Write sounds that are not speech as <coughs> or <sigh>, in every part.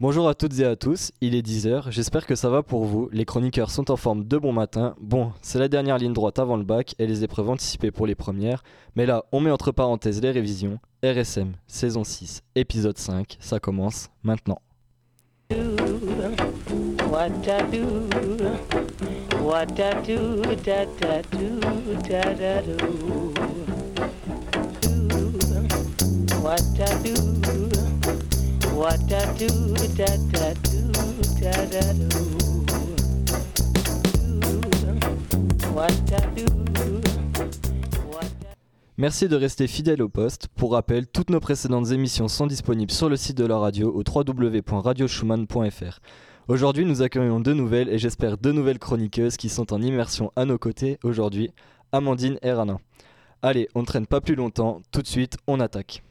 Bonjour à toutes et à tous, il est 10h, j'espère que ça va pour vous. Les chroniqueurs sont en forme de bon matin. Bon, c'est la dernière ligne droite avant le bac et les épreuves anticipées pour les premières. Mais là, on met entre parenthèses les révisions. RSM, saison 6, épisode 5, ça commence maintenant. Merci de rester fidèle au poste. Pour rappel, toutes nos précédentes émissions sont disponibles sur le site de la radio au www.radioschumann.fr. Aujourd'hui, nous accueillons deux nouvelles et j'espère deux nouvelles chroniqueuses qui sont en immersion à nos côtés aujourd'hui, Amandine et Rana. Allez, on ne traîne pas plus longtemps, tout de suite, on attaque.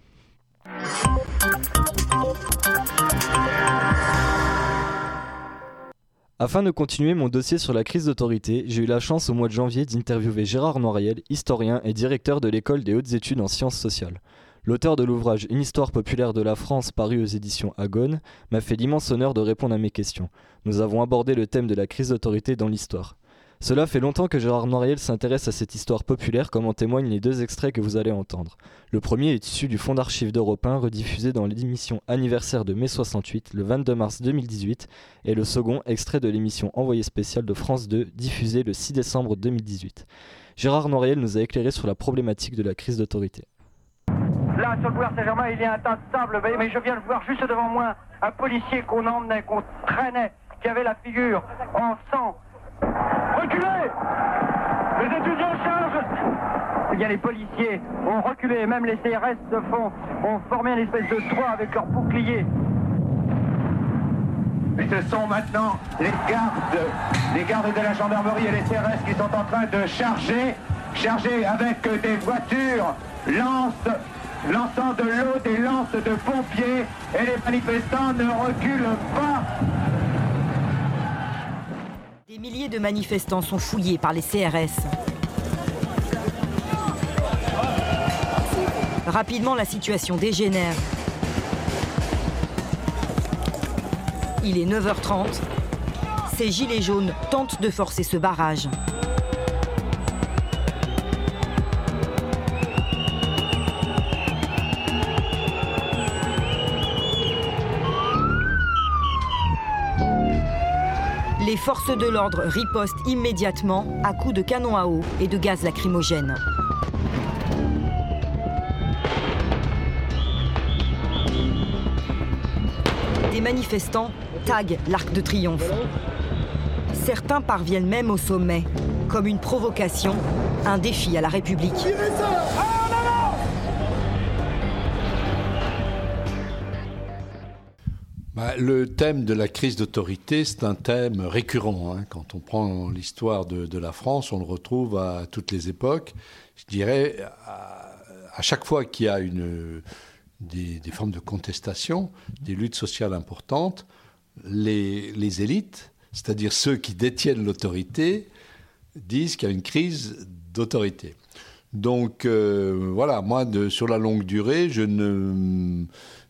Afin de continuer mon dossier sur la crise d'autorité, j'ai eu la chance au mois de janvier d'interviewer Gérard Noiriel, historien et directeur de l'école des hautes études en sciences sociales. L'auteur de l'ouvrage Une histoire populaire de la France paru aux éditions Agone m'a fait l'immense honneur de répondre à mes questions. Nous avons abordé le thème de la crise d'autorité dans l'histoire. Cela fait longtemps que Gérard Noiriel s'intéresse à cette histoire populaire, comme en témoignent les deux extraits que vous allez entendre. Le premier est issu du Fonds d'archives d'Europe 1, rediffusé dans l'émission anniversaire de mai 68, le 22 mars 2018, et le second, extrait de l'émission Envoyé spécial de France 2, diffusée le 6 décembre 2018. Gérard Noiriel nous a éclairé sur la problématique de la crise d'autorité. Là, sur le boulevard Saint-Germain, il y a un tas de sable, mais je viens de voir juste devant moi un policier qu'on emmenait, qu'on traînait, qui avait la figure en sang Les étudiants chargent y a les policiers ont reculé, même les CRS de fond ont formé une espèce de toit avec leurs boucliers. Et ce sont maintenant les gardes, les gardes de la gendarmerie et les CRS qui sont en train de charger, charger avec des voitures, lance, lançant de l'eau, des lances de pompiers, et les manifestants ne reculent pas. Des milliers de manifestants sont fouillés par les CRS. Rapidement, la situation dégénère. Il est 9h30. Ces gilets jaunes tentent de forcer ce barrage. Forces de l'ordre ripostent immédiatement à coups de canon à eau et de gaz lacrymogène. Des manifestants taguent l'Arc de Triomphe. Certains parviennent même au sommet, comme une provocation, un défi à la République. Bah, le thème de la crise d'autorité, c'est un thème récurrent. Hein. Quand on prend l'histoire de, la France, on le retrouve à toutes les époques. Je dirais, à, chaque fois qu'il y a une, des, formes de contestation, des luttes sociales importantes, les, élites, c'est-à-dire ceux qui détiennent l'autorité, disent qu'il y a une crise d'autorité. Donc euh, voilà, moi, sur la longue durée, je ne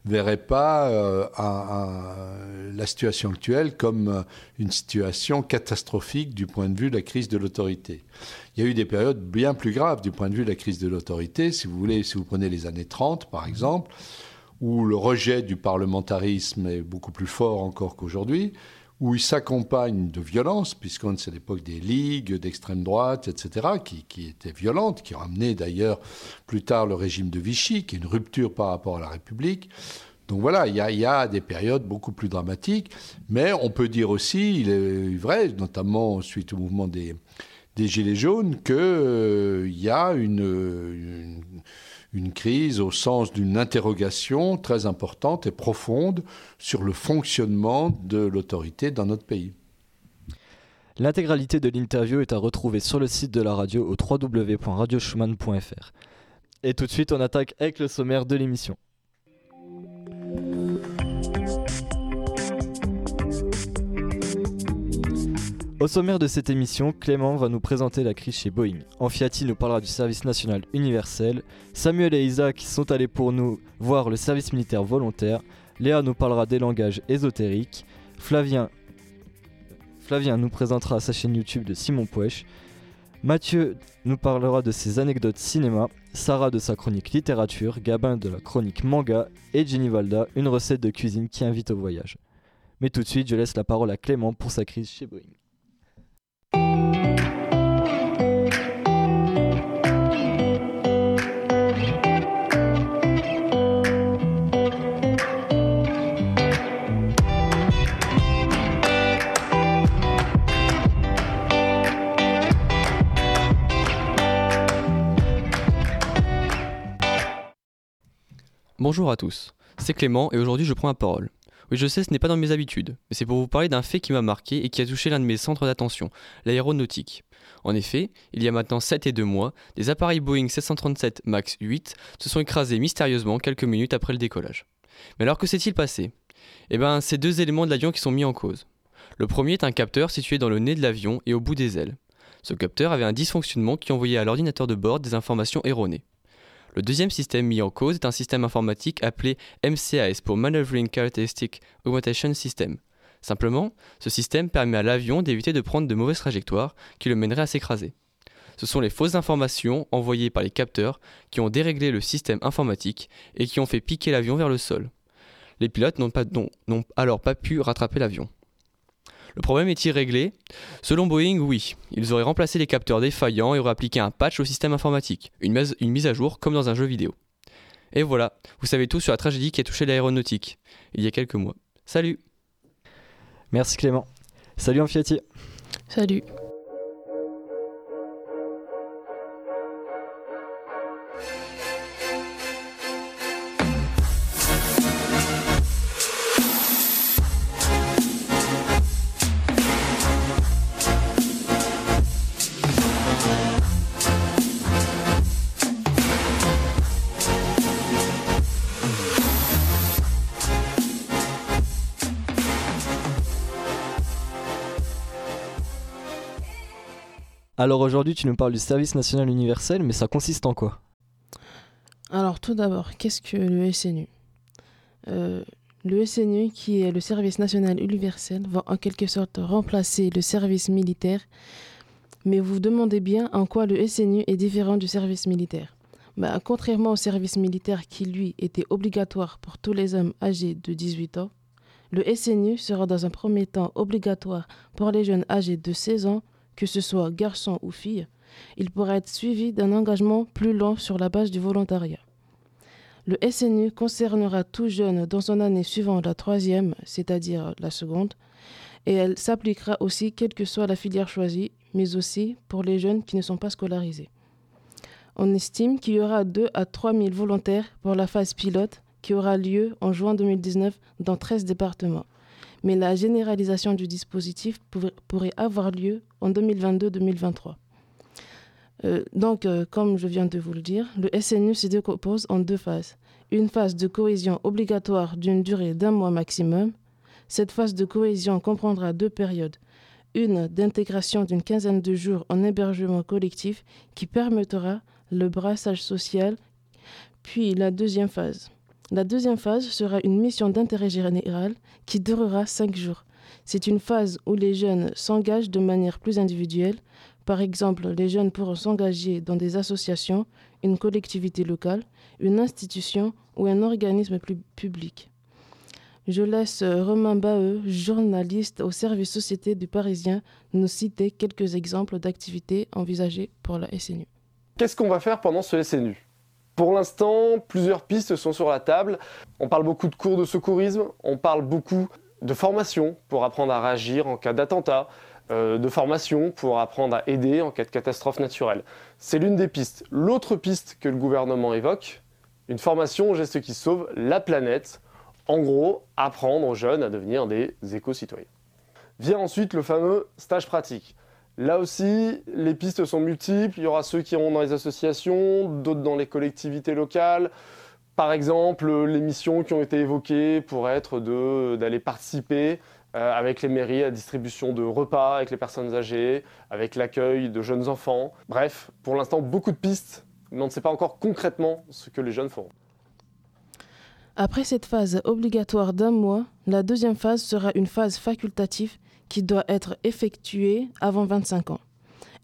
verrait pas euh, un, un, la situation actuelle comme une situation catastrophique du point de vue de la crise de l'autorité. Il y a eu des périodes bien plus graves du point de vue de la crise de l'autorité. Si vous voulez, si vous prenez les années 30, par exemple, où le rejet du parlementarisme est beaucoup plus fort encore qu'aujourd'hui, où il s'accompagne de violence, puisqu'on c'est l'époque des ligues d'extrême droite, etc., qui, étaient violentes, qui ont amené d'ailleurs plus tard le régime de Vichy, qui est une rupture par rapport à la République. Donc voilà, il y, a, des périodes beaucoup plus dramatiques, mais on peut dire aussi, il est vrai, notamment suite au mouvement des, Gilets jaunes, qu'il euh, y a une une crise au sens d'une interrogation très importante et profonde sur le fonctionnement de l'autorité dans notre pays. L'intégralité de l'interview est à retrouver sur le site de la radio au www.radioschumann.fr. Et tout de suite, on attaque avec le sommaire de l'émission. Au sommaire de cette émission, Clément va nous présenter la crise chez Boeing. Enfiati nous parlera du service national universel. Samuel et Isaac sont allés pour nous voir le service militaire volontaire. Léa nous parlera des langages ésotériques. Flavien, nous présentera sa chaîne YouTube de Simon Pouèche. Mathieu nous parlera de ses anecdotes cinéma, Sarah de sa chronique littérature, Gabin de la chronique manga et Jenny Valda une recette de cuisine qui invite au voyage. Mais tout de suite, je laisse la parole à Clément pour sa crise chez Boeing. Bonjour à tous, c'est Clément et aujourd'hui je prends la parole. Oui, je sais, ce n'est pas dans mes habitudes, mais c'est pour vous parler d'un fait qui m'a marqué et qui a touché l'un de mes centres d'attention, l'aéronautique. En effet, il y a maintenant 7 et 2 mois, des appareils Boeing 737 MAX 8 se sont écrasés mystérieusement quelques minutes après le décollage. Mais alors que s'est-il passé? Eh bien, c'est deux éléments de l'avion qui sont mis en cause. Le premier est un capteur situé dans le nez de l'avion et au bout des ailes. Ce capteur avait un dysfonctionnement qui envoyait à l'ordinateur de bord des informations erronées. Le deuxième système mis en cause est un système informatique appelé MCAS pour Maneuvering Characteristic Augmentation System. Simplement, ce système permet à l'avion d'éviter de prendre de mauvaises trajectoires qui le mèneraient à s'écraser. Ce sont les fausses informations envoyées par les capteurs qui ont déréglé le système informatique et qui ont fait piquer l'avion vers le sol. Les pilotes n'ont alors pas pu rattraper l'avion. Le problème est-il réglé? Selon Boeing, oui. Ils auraient remplacé les capteurs défaillants et auraient appliqué un patch au système informatique, une, une mise à jour comme dans un jeu vidéo. Et voilà, vous savez tout sur la tragédie qui a touché l'aéronautique, il y a quelques mois. Salut Merci Clément. Salut Amfiati. Salut. Alors aujourd'hui, tu nous parles du service national universel, mais ça consiste en quoi? Alors tout d'abord, qu'est-ce que le SNU euh, Le SNU, qui est le service national universel, va en quelque sorte remplacer le service militaire. Mais vous vous demandez bien en quoi le SNU est différent du service militaire. Bah, contrairement au service militaire qui, lui, était obligatoire pour tous les hommes âgés de 18 ans, le SNU sera dans un premier temps obligatoire pour les jeunes âgés de 16 ans que ce soit garçon ou fille, il pourrait être suivi d'un engagement plus long sur la base du volontariat. Le SNU concernera tout jeune dans son année suivant la troisième, c'est-à-dire la seconde, et elle s'appliquera aussi quelle que soit la filière choisie, mais aussi pour les jeunes qui ne sont pas scolarisés. On estime qu'il y aura 2 à 3 000 volontaires pour la phase pilote qui aura lieu en juin 2019 dans 13 départements mais la généralisation du dispositif pourrait avoir lieu en 2022-2023. Euh, donc, euh, comme je viens de vous le dire, le SNU se décompose en deux phases. Une phase de cohésion obligatoire d'une durée d'un mois maximum. Cette phase de cohésion comprendra deux périodes. Une d'intégration d'une quinzaine de jours en hébergement collectif qui permettra le brassage social. Puis la deuxième phase la deuxième phase sera une mission d'intérêt général qui durera cinq jours. C'est une phase où les jeunes s'engagent de manière plus individuelle. Par exemple, les jeunes pourront s'engager dans des associations, une collectivité locale, une institution ou un organisme plus public. Je laisse Romain Baheux, journaliste au service société du Parisien, nous citer quelques exemples d'activités envisagées pour la SNU. Qu'est-ce qu'on va faire pendant ce SNU pour l'instant, plusieurs pistes sont sur la table. On parle beaucoup de cours de secourisme, on parle beaucoup de formation pour apprendre à réagir en cas d'attentat, euh, de formation pour apprendre à aider en cas de catastrophe naturelle. C'est l'une des pistes. L'autre piste que le gouvernement évoque, une formation au geste qui sauve la planète. En gros, apprendre aux jeunes à devenir des éco-citoyens. Vient ensuite le fameux stage pratique. Là aussi, les pistes sont multiples. Il y aura ceux qui iront dans les associations, d'autres dans les collectivités locales. Par exemple, les missions qui ont été évoquées pourraient être d'aller participer euh, avec les mairies à distribution de repas avec les personnes âgées, avec l'accueil de jeunes enfants. Bref, pour l'instant, beaucoup de pistes, mais on ne sait pas encore concrètement ce que les jeunes feront. Après cette phase obligatoire d'un mois, la deuxième phase sera une phase facultative qui doit être effectuée avant 25 ans.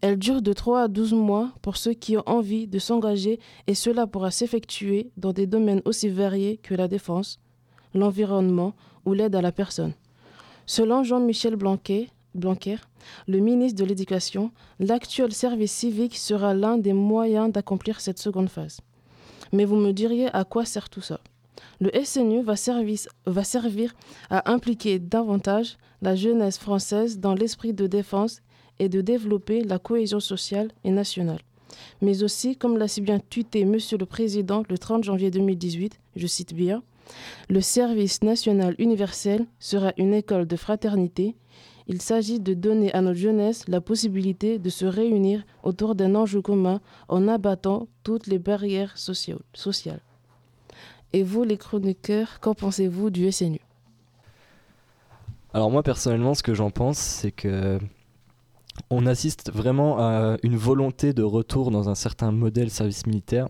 Elle dure de 3 à 12 mois pour ceux qui ont envie de s'engager et cela pourra s'effectuer dans des domaines aussi variés que la défense, l'environnement ou l'aide à la personne. Selon Jean-Michel Blanquer, le ministre de l'Éducation, l'actuel service civique sera l'un des moyens d'accomplir cette seconde phase. Mais vous me diriez à quoi sert tout ça? Le SNU va, servir à impliquer davantage la jeunesse française dans l'esprit de défense et de développer la cohésion sociale et nationale. Mais aussi, comme l'a si bien tuté Monsieur le Président le 30 janvier 2018, je cite bien, le service national universel sera une école de fraternité. Il s'agit de donner à notre jeunesse la possibilité de se réunir autour d'un enjeu commun en abattant toutes les barrières sociales. Et vous, les chroniqueurs, qu'en pensez-vous du SNU Alors moi, personnellement, ce que j'en pense, c'est que on assiste vraiment à une volonté de retour dans un certain modèle service militaire,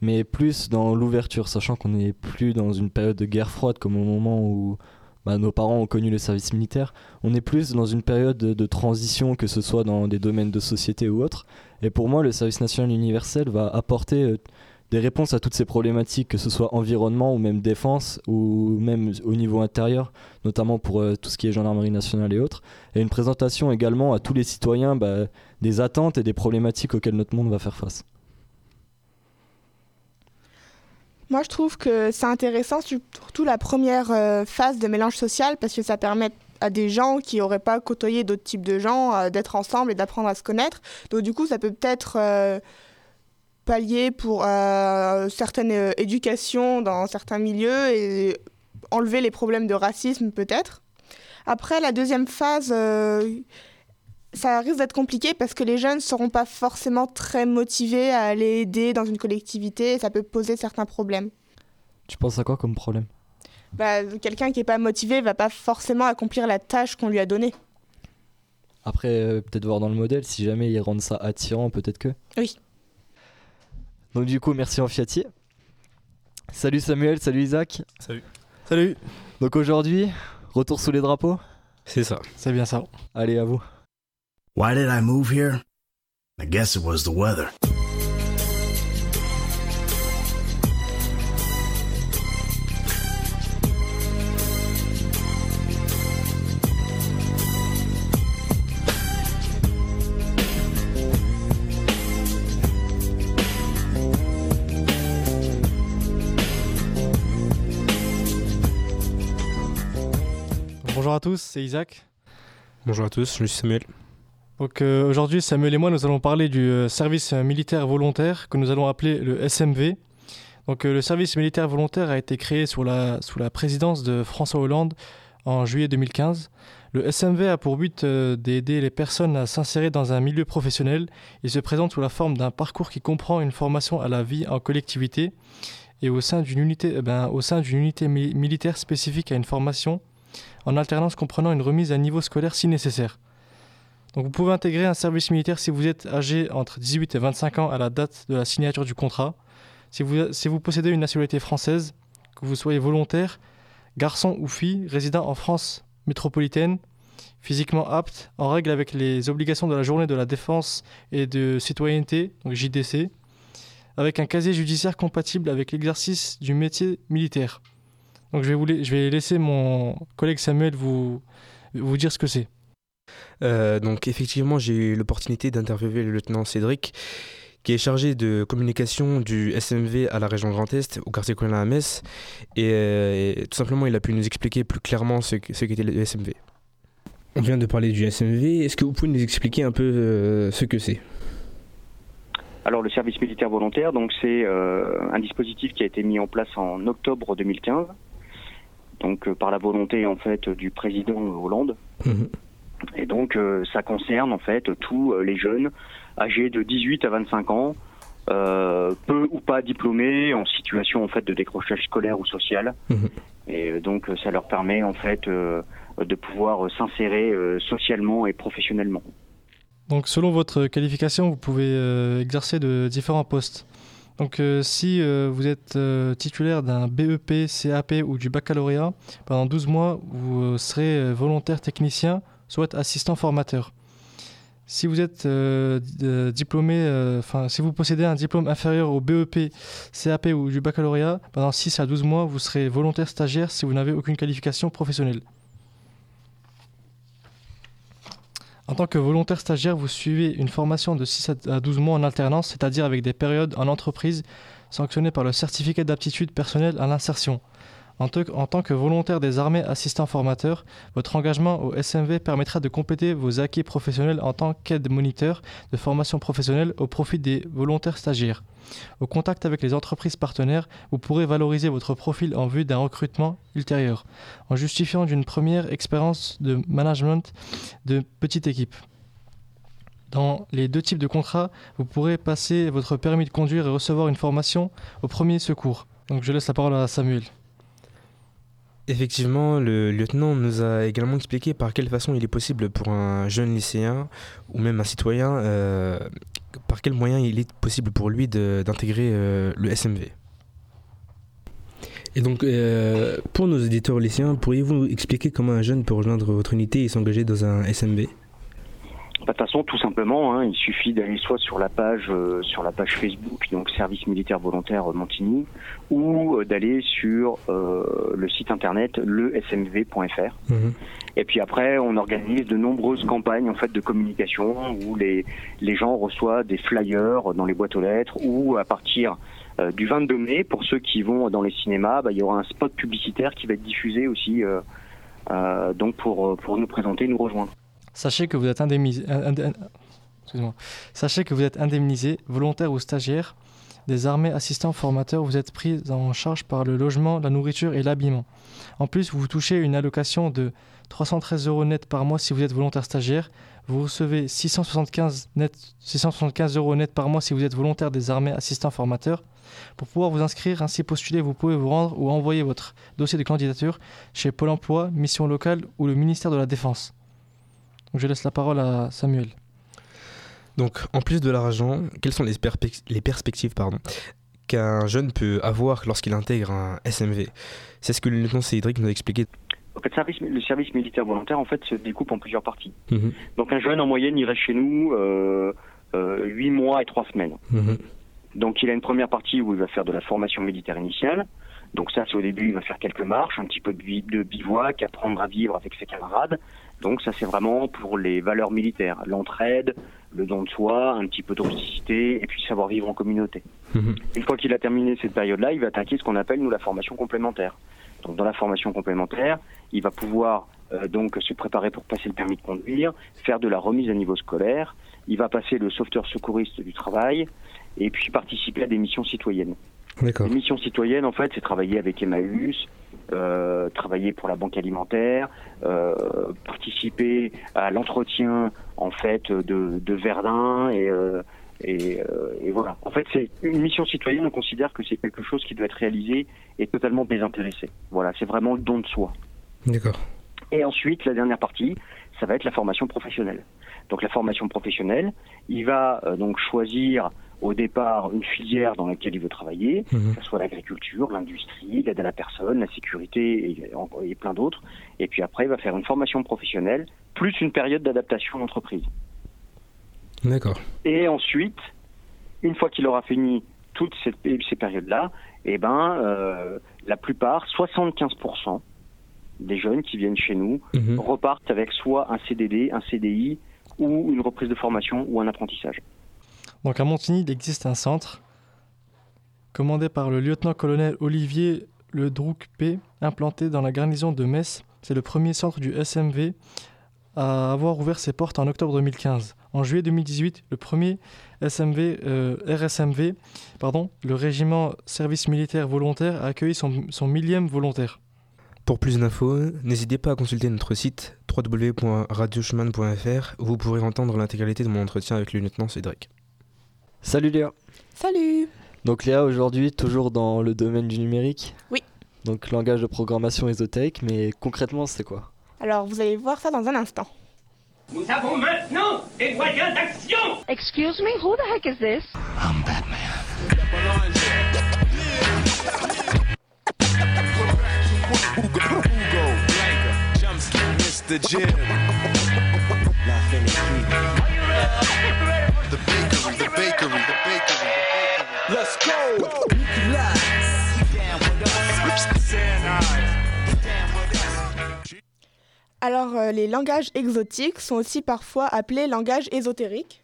mais plus dans l'ouverture, sachant qu'on n'est plus dans une période de guerre froide comme au moment où bah, nos parents ont connu le service militaire. On est plus dans une période de, transition, que ce soit dans des domaines de société ou autres. Et pour moi, le service national universel va apporter euh, des réponses à toutes ces problématiques, que ce soit environnement ou même défense, ou même au niveau intérieur, notamment pour euh, tout ce qui est gendarmerie nationale et autres, et une présentation également à tous les citoyens bah, des attentes et des problématiques auxquelles notre monde va faire face. Moi, je trouve que c'est intéressant, surtout la première euh, phase de mélange social, parce que ça permet à des gens qui n'auraient pas côtoyé d'autres types de gens euh, d'être ensemble et d'apprendre à se connaître. Donc, du coup, ça peut peut-être pallier pour euh, certaines euh, éducations dans certains milieux et enlever les problèmes de racisme peut-être. Après, la deuxième phase, euh, ça risque d'être compliqué parce que les jeunes ne seront pas forcément très motivés à aller aider dans une collectivité et ça peut poser certains problèmes. Tu penses à quoi comme problème? Bah, Quelqu'un qui n'est pas motivé va pas forcément accomplir la tâche qu'on lui a donnée. Après, peut-être voir dans le modèle, si jamais ils rendent ça attirant, peut-être que? Oui. Donc du coup, merci Enfiati. Salut Samuel, salut Isaac. Salut. Salut. Donc aujourd'hui, retour sous les drapeaux C'est ça. C'est bien ça. Allez, à vous. Why did I move here? I guess it was the weather. À tous, c'est Isaac. Bonjour à tous, je suis Samuel. Donc euh, aujourd'hui, Samuel et moi, nous allons parler du euh, service militaire volontaire que nous allons appeler le SMV. Donc euh, le service militaire volontaire a été créé sous la, sous la présidence de François Hollande en juillet 2015. Le SMV a pour but d'aider les personnes à s'insérer dans un milieu professionnel. Il se présente sous la forme d'un parcours qui comprend une formation à la vie en collectivité et au sein d'une unité, eh ben, au sein d'une unité militaire spécifique à une formation en alternance comprenant une remise à niveau scolaire si nécessaire. Vous pouvez intégrer un service militaire si vous êtes âgé entre 18 et 25 ans à la date de la signature du contrat, si vous, si vous possédez une nationalité française, que vous soyez volontaire, garçon ou fille, résident en France métropolitaine, physiquement apte, en règle avec les obligations de la journée de la défense et de citoyenneté, donc JDC, avec un casier judiciaire compatible avec l'exercice du métier militaire. Donc je vais, je vais laisser mon collègue Samuel vous, vous dire ce que c'est. Euh, donc effectivement, j'ai eu l'opportunité d'interviewer le lieutenant Cédric, qui est chargé de communication du SMV à la région Grand Est, au quartier colonel à Metz. Et, tout simplement, il a pu nous expliquer plus clairement ce, ce qu'était le SMV. On vient de parler du SMV. Est-ce que vous pouvez nous expliquer un peu euh, ce que c'est? Alors le service militaire volontaire, donc c'est euh, un dispositif qui a été mis en place en octobre 2015 donc euh, par la volonté en fait du président Hollande. Mhm. Et donc euh, ça concerne en fait tous euh, les jeunes âgés de 18 à 25 ans, peu ou pas diplômés, en situation en fait de décrochage scolaire ou social. Mhm. Et donc ça leur permet en fait de pouvoir s'insérer socialement et professionnellement. Donc selon votre qualification, vous pouvez exercer de différents postes. Donc euh, si euh, vous êtes euh, titulaire d'un BEP, CAP ou du baccalauréat, pendant 12 mois, vous serez volontaire technicien, soit assistant formateur. Si vous êtes diplômé, enfin si vous possédez un diplôme inférieur au BEP, CAP ou du baccalauréat, pendant 6 à 12 mois, vous serez volontaire stagiaire si vous n'avez aucune qualification professionnelle. En tant que volontaire stagiaire, vous suivez une formation de 6 à 12 mois en alternance, c'est-à-dire avec des périodes en entreprise sanctionnées par le certificat d'aptitude personnelle à l'insertion. En, tant que volontaire des armées assistant formateur, votre engagement au SMV permettra de compléter vos acquis professionnels en tant qu'aide moniteur de formation professionnelle au profit des volontaires stagiaires. Au contact avec les entreprises partenaires, vous pourrez valoriser votre profil en vue d'un recrutement ultérieur, en justifiant d'une première expérience de management de petite équipe. Dans les deux types de contrats, vous pourrez passer votre permis de conduire et recevoir une formation au premier secours. Donc je laisse la parole à Samuel. Effectivement, le lieutenant nous a également expliqué par quelle façon il est possible pour un jeune lycéen ou même un citoyen, euh, par quels moyens il est possible pour lui d'intégrer euh, le SMV. Et donc, euh, pour nos éditeurs lycéens, pourriez-vous expliquer comment un jeune peut rejoindre votre unité et s'engager dans un SMV De toute façon, tout simplement, hein, il suffit d'aller soit sur la page euh, sur la page Facebook, donc Service militaire volontaire Montigny, ou euh, d'aller sur euh, le site internet lesmv.fr. Et puis après, on organise de nombreuses campagnes en fait de communication où les les gens reçoivent des flyers dans les boîtes aux lettres ou à partir euh, du 22 mai, pour ceux qui vont dans les cinémas, bah, il y aura un spot publicitaire qui va être diffusé aussi, euh, euh, donc pour pour nous présenter, nous rejoindre. Sachez que vous êtes indemnisé, indé- indé- excusez-moi. Sachez que vous êtes indemnisé, volontaire ou stagiaire des armées assistants formateurs. Vous êtes pris en charge par le logement, la nourriture et l'habillement. En plus, vous touchez une allocation de 313 euros net par mois si vous êtes volontaire stagiaire. Vous recevez 675, net, 675 euros net par mois si vous êtes volontaire des armées assistants formateurs. Pour pouvoir vous inscrire, ainsi postuler, vous pouvez vous rendre ou envoyer votre dossier de candidature chez Pôle emploi, Mission locale ou le ministère de la Défense. Donc je laisse la parole à Samuel. Donc, en plus de l'argent, quelles sont les, perspec- les perspectives pardon, qu'un jeune peut avoir lorsqu'il intègre un SMV C'est ce que le lieutenant Cédric nous a expliqué. En fait, le service, le service militaire volontaire en fait se découpe en plusieurs parties. Mhm. Donc un jeune en moyenne il reste chez nous euh, euh, 8 mois et 3 semaines. Mhm. Donc il a une première partie où il va faire de la formation militaire initiale. Donc ça c'est au début il va faire quelques marches, un petit peu de, bi- de bivouac, apprendre à vivre avec ses camarades. Donc ça c'est vraiment pour les valeurs militaires, l'entraide, le don de soi, un petit peu de rusticité et puis savoir vivre en communauté. Une fois qu'il a terminé cette période-là, il va attaquer ce qu'on appelle nous la formation complémentaire. Donc dans la formation complémentaire, il va pouvoir euh, donc se préparer pour passer le permis de conduire, faire de la remise à niveau scolaire, il va passer le sauveteur secouriste du travail et puis participer à des missions citoyennes. Les missions citoyennes, en fait, c'est travailler avec Emmaüs, travailler pour la banque alimentaire, euh, participer à l'entretien en fait de, de Verdun et, euh, et, euh, et voilà. En fait, c'est une mission citoyenne. On considère que c'est quelque chose qui doit être réalisé et totalement désintéressé. Voilà, c'est vraiment le don de soi. D'accord. Et ensuite, la dernière partie, ça va être la formation professionnelle. Donc la formation professionnelle, il va euh, donc choisir au départ une filière dans laquelle il veut travailler, Mhm. que ce soit l'agriculture, l'industrie, l'aide à la personne, la sécurité et, et plein d'autres. Et puis après, il va faire une formation professionnelle, plus une période d'adaptation en entreprise. D'accord. Et ensuite, une fois qu'il aura fini toutes ces, ces périodes-là, eh ben, euh, la plupart, 75% des jeunes qui viennent chez nous Mhm. repartent avec soit un CDD, un CDI ou une reprise de formation ou un apprentissage. Donc à Montigny, il existe un centre commandé par le lieutenant-colonel Olivier Le Drouc P, implanté dans la garnison de Metz. C'est le premier centre du SMV à avoir ouvert ses portes en octobre 2015. En juillet 2018, le premier SMV, euh, RSMV, pardon, le régiment service militaire volontaire, a accueilli son, son millième volontaire. Pour plus d'infos, n'hésitez pas à consulter notre site www.radiochemin.fr où vous pourrez entendre l'intégralité de mon entretien avec le lieutenant Cédric. Salut Léa. Salut. Donc Léa, aujourd'hui, toujours dans le domaine du numérique. Oui. Donc langage de programmation ésotérique, mais concrètement, c'est quoi Alors, vous allez voir ça dans un instant. Nous avons maintenant des moyens d'action. Excuse me, who the heck is this I'm Batman. Let's go. Alors, euh, les langages exotiques sont aussi parfois appelés langages ésotériques.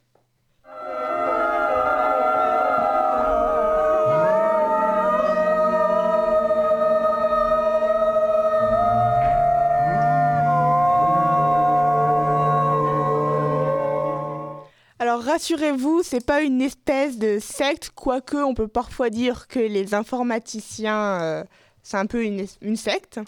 Alors rassurez-vous, c'est pas une espèce de secte, quoique on peut parfois dire que les informaticiens, euh, c'est un peu une, une secte.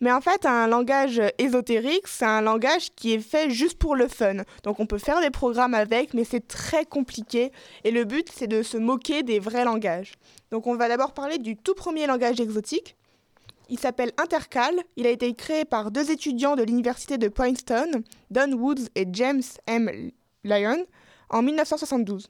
Mais en fait, un langage ésotérique, c'est un langage qui est fait juste pour le fun. Donc on peut faire des programmes avec, mais c'est très compliqué. Et le but, c'est de se moquer des vrais langages. Donc on va d'abord parler du tout premier langage exotique. Il s'appelle Intercal. Il a été créé par deux étudiants de l'université de Princeton, Don Woods et James M. Lyon, en 1972.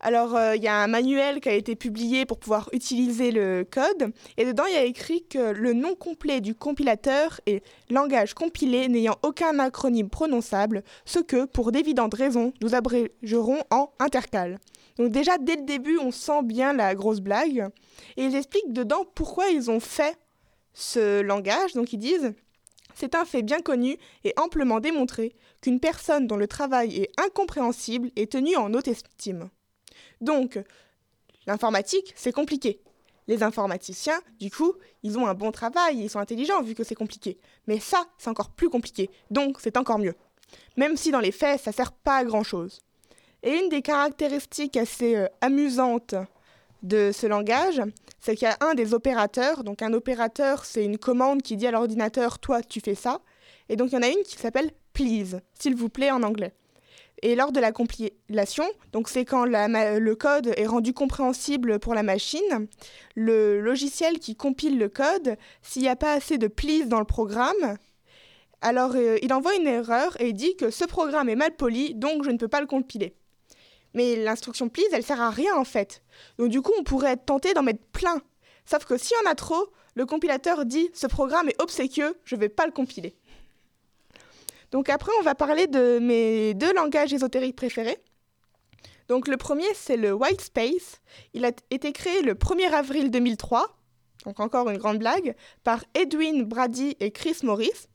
Alors, euh, il y a un manuel qui a été publié pour pouvoir utiliser le code, et dedans, il y a écrit que le nom complet du compilateur est langage compilé n'ayant aucun acronyme prononçable, ce que, pour d'évidentes raisons, nous abrégerons en intercal. Donc déjà, dès le début, on sent bien la grosse blague, et ils expliquent dedans pourquoi ils ont fait ce langage. Donc ils disent c'est un fait bien connu et amplement démontré qu'une personne dont le travail est incompréhensible est tenue en haute estime. Donc, l'informatique, c'est compliqué. Les informaticiens, du coup, ils ont un bon travail, ils sont intelligents vu que c'est compliqué. Mais ça, c'est encore plus compliqué, donc c'est encore mieux. Même si dans les faits, ça sert pas à grand chose. Et une des caractéristiques assez euh, amusantes de ce langage, c'est qu'il y a un des opérateurs. Donc un opérateur, c'est une commande qui dit à l'ordinateur, toi, tu fais ça. Et donc il y en a une qui s'appelle please, s'il vous plaît en anglais. Et lors de la compilation, donc c'est quand le code est rendu compréhensible pour la machine, le logiciel qui compile le code, s'il n'y a pas assez de please dans le programme, alors euh, il envoie une erreur et dit que ce programme est mal poli, donc je ne peux pas le compiler. Mais l'instruction please, elle sert à rien en fait. Donc du coup, on pourrait être tenté d'en mettre plein. Sauf que si on a trop, le compilateur dit ce programme est obséquieux, je ne vais pas le compiler. Donc après, on va parler de mes deux langages ésotériques préférés. Donc le premier, c'est le White Space. Il a été créé le 1er avril 2003, donc encore une grande blague, par Edwin Brady et Chris Morris.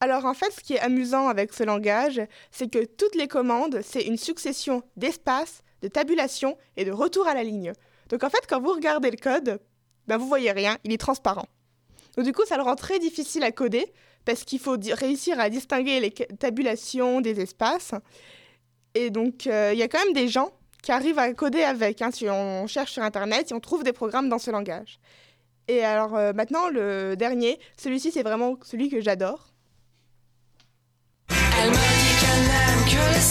Alors en fait, ce qui est amusant avec ce langage, c'est que toutes les commandes, c'est une succession d'espaces, de tabulations et de retour à la ligne. Donc en fait, quand vous regardez le code, ben vous voyez rien, il est transparent. Donc du coup, ça le rend très difficile à coder parce qu'il faut réussir à distinguer les tabulations des espaces. Et donc, euh, il y a quand même des gens qui arrivent à coder avec. Hein, si on cherche sur Internet, si on trouve des programmes dans ce langage. Et alors euh, maintenant, le dernier, celui-ci, c'est vraiment celui que j'adore. Elle dit qu'elle n'aime que les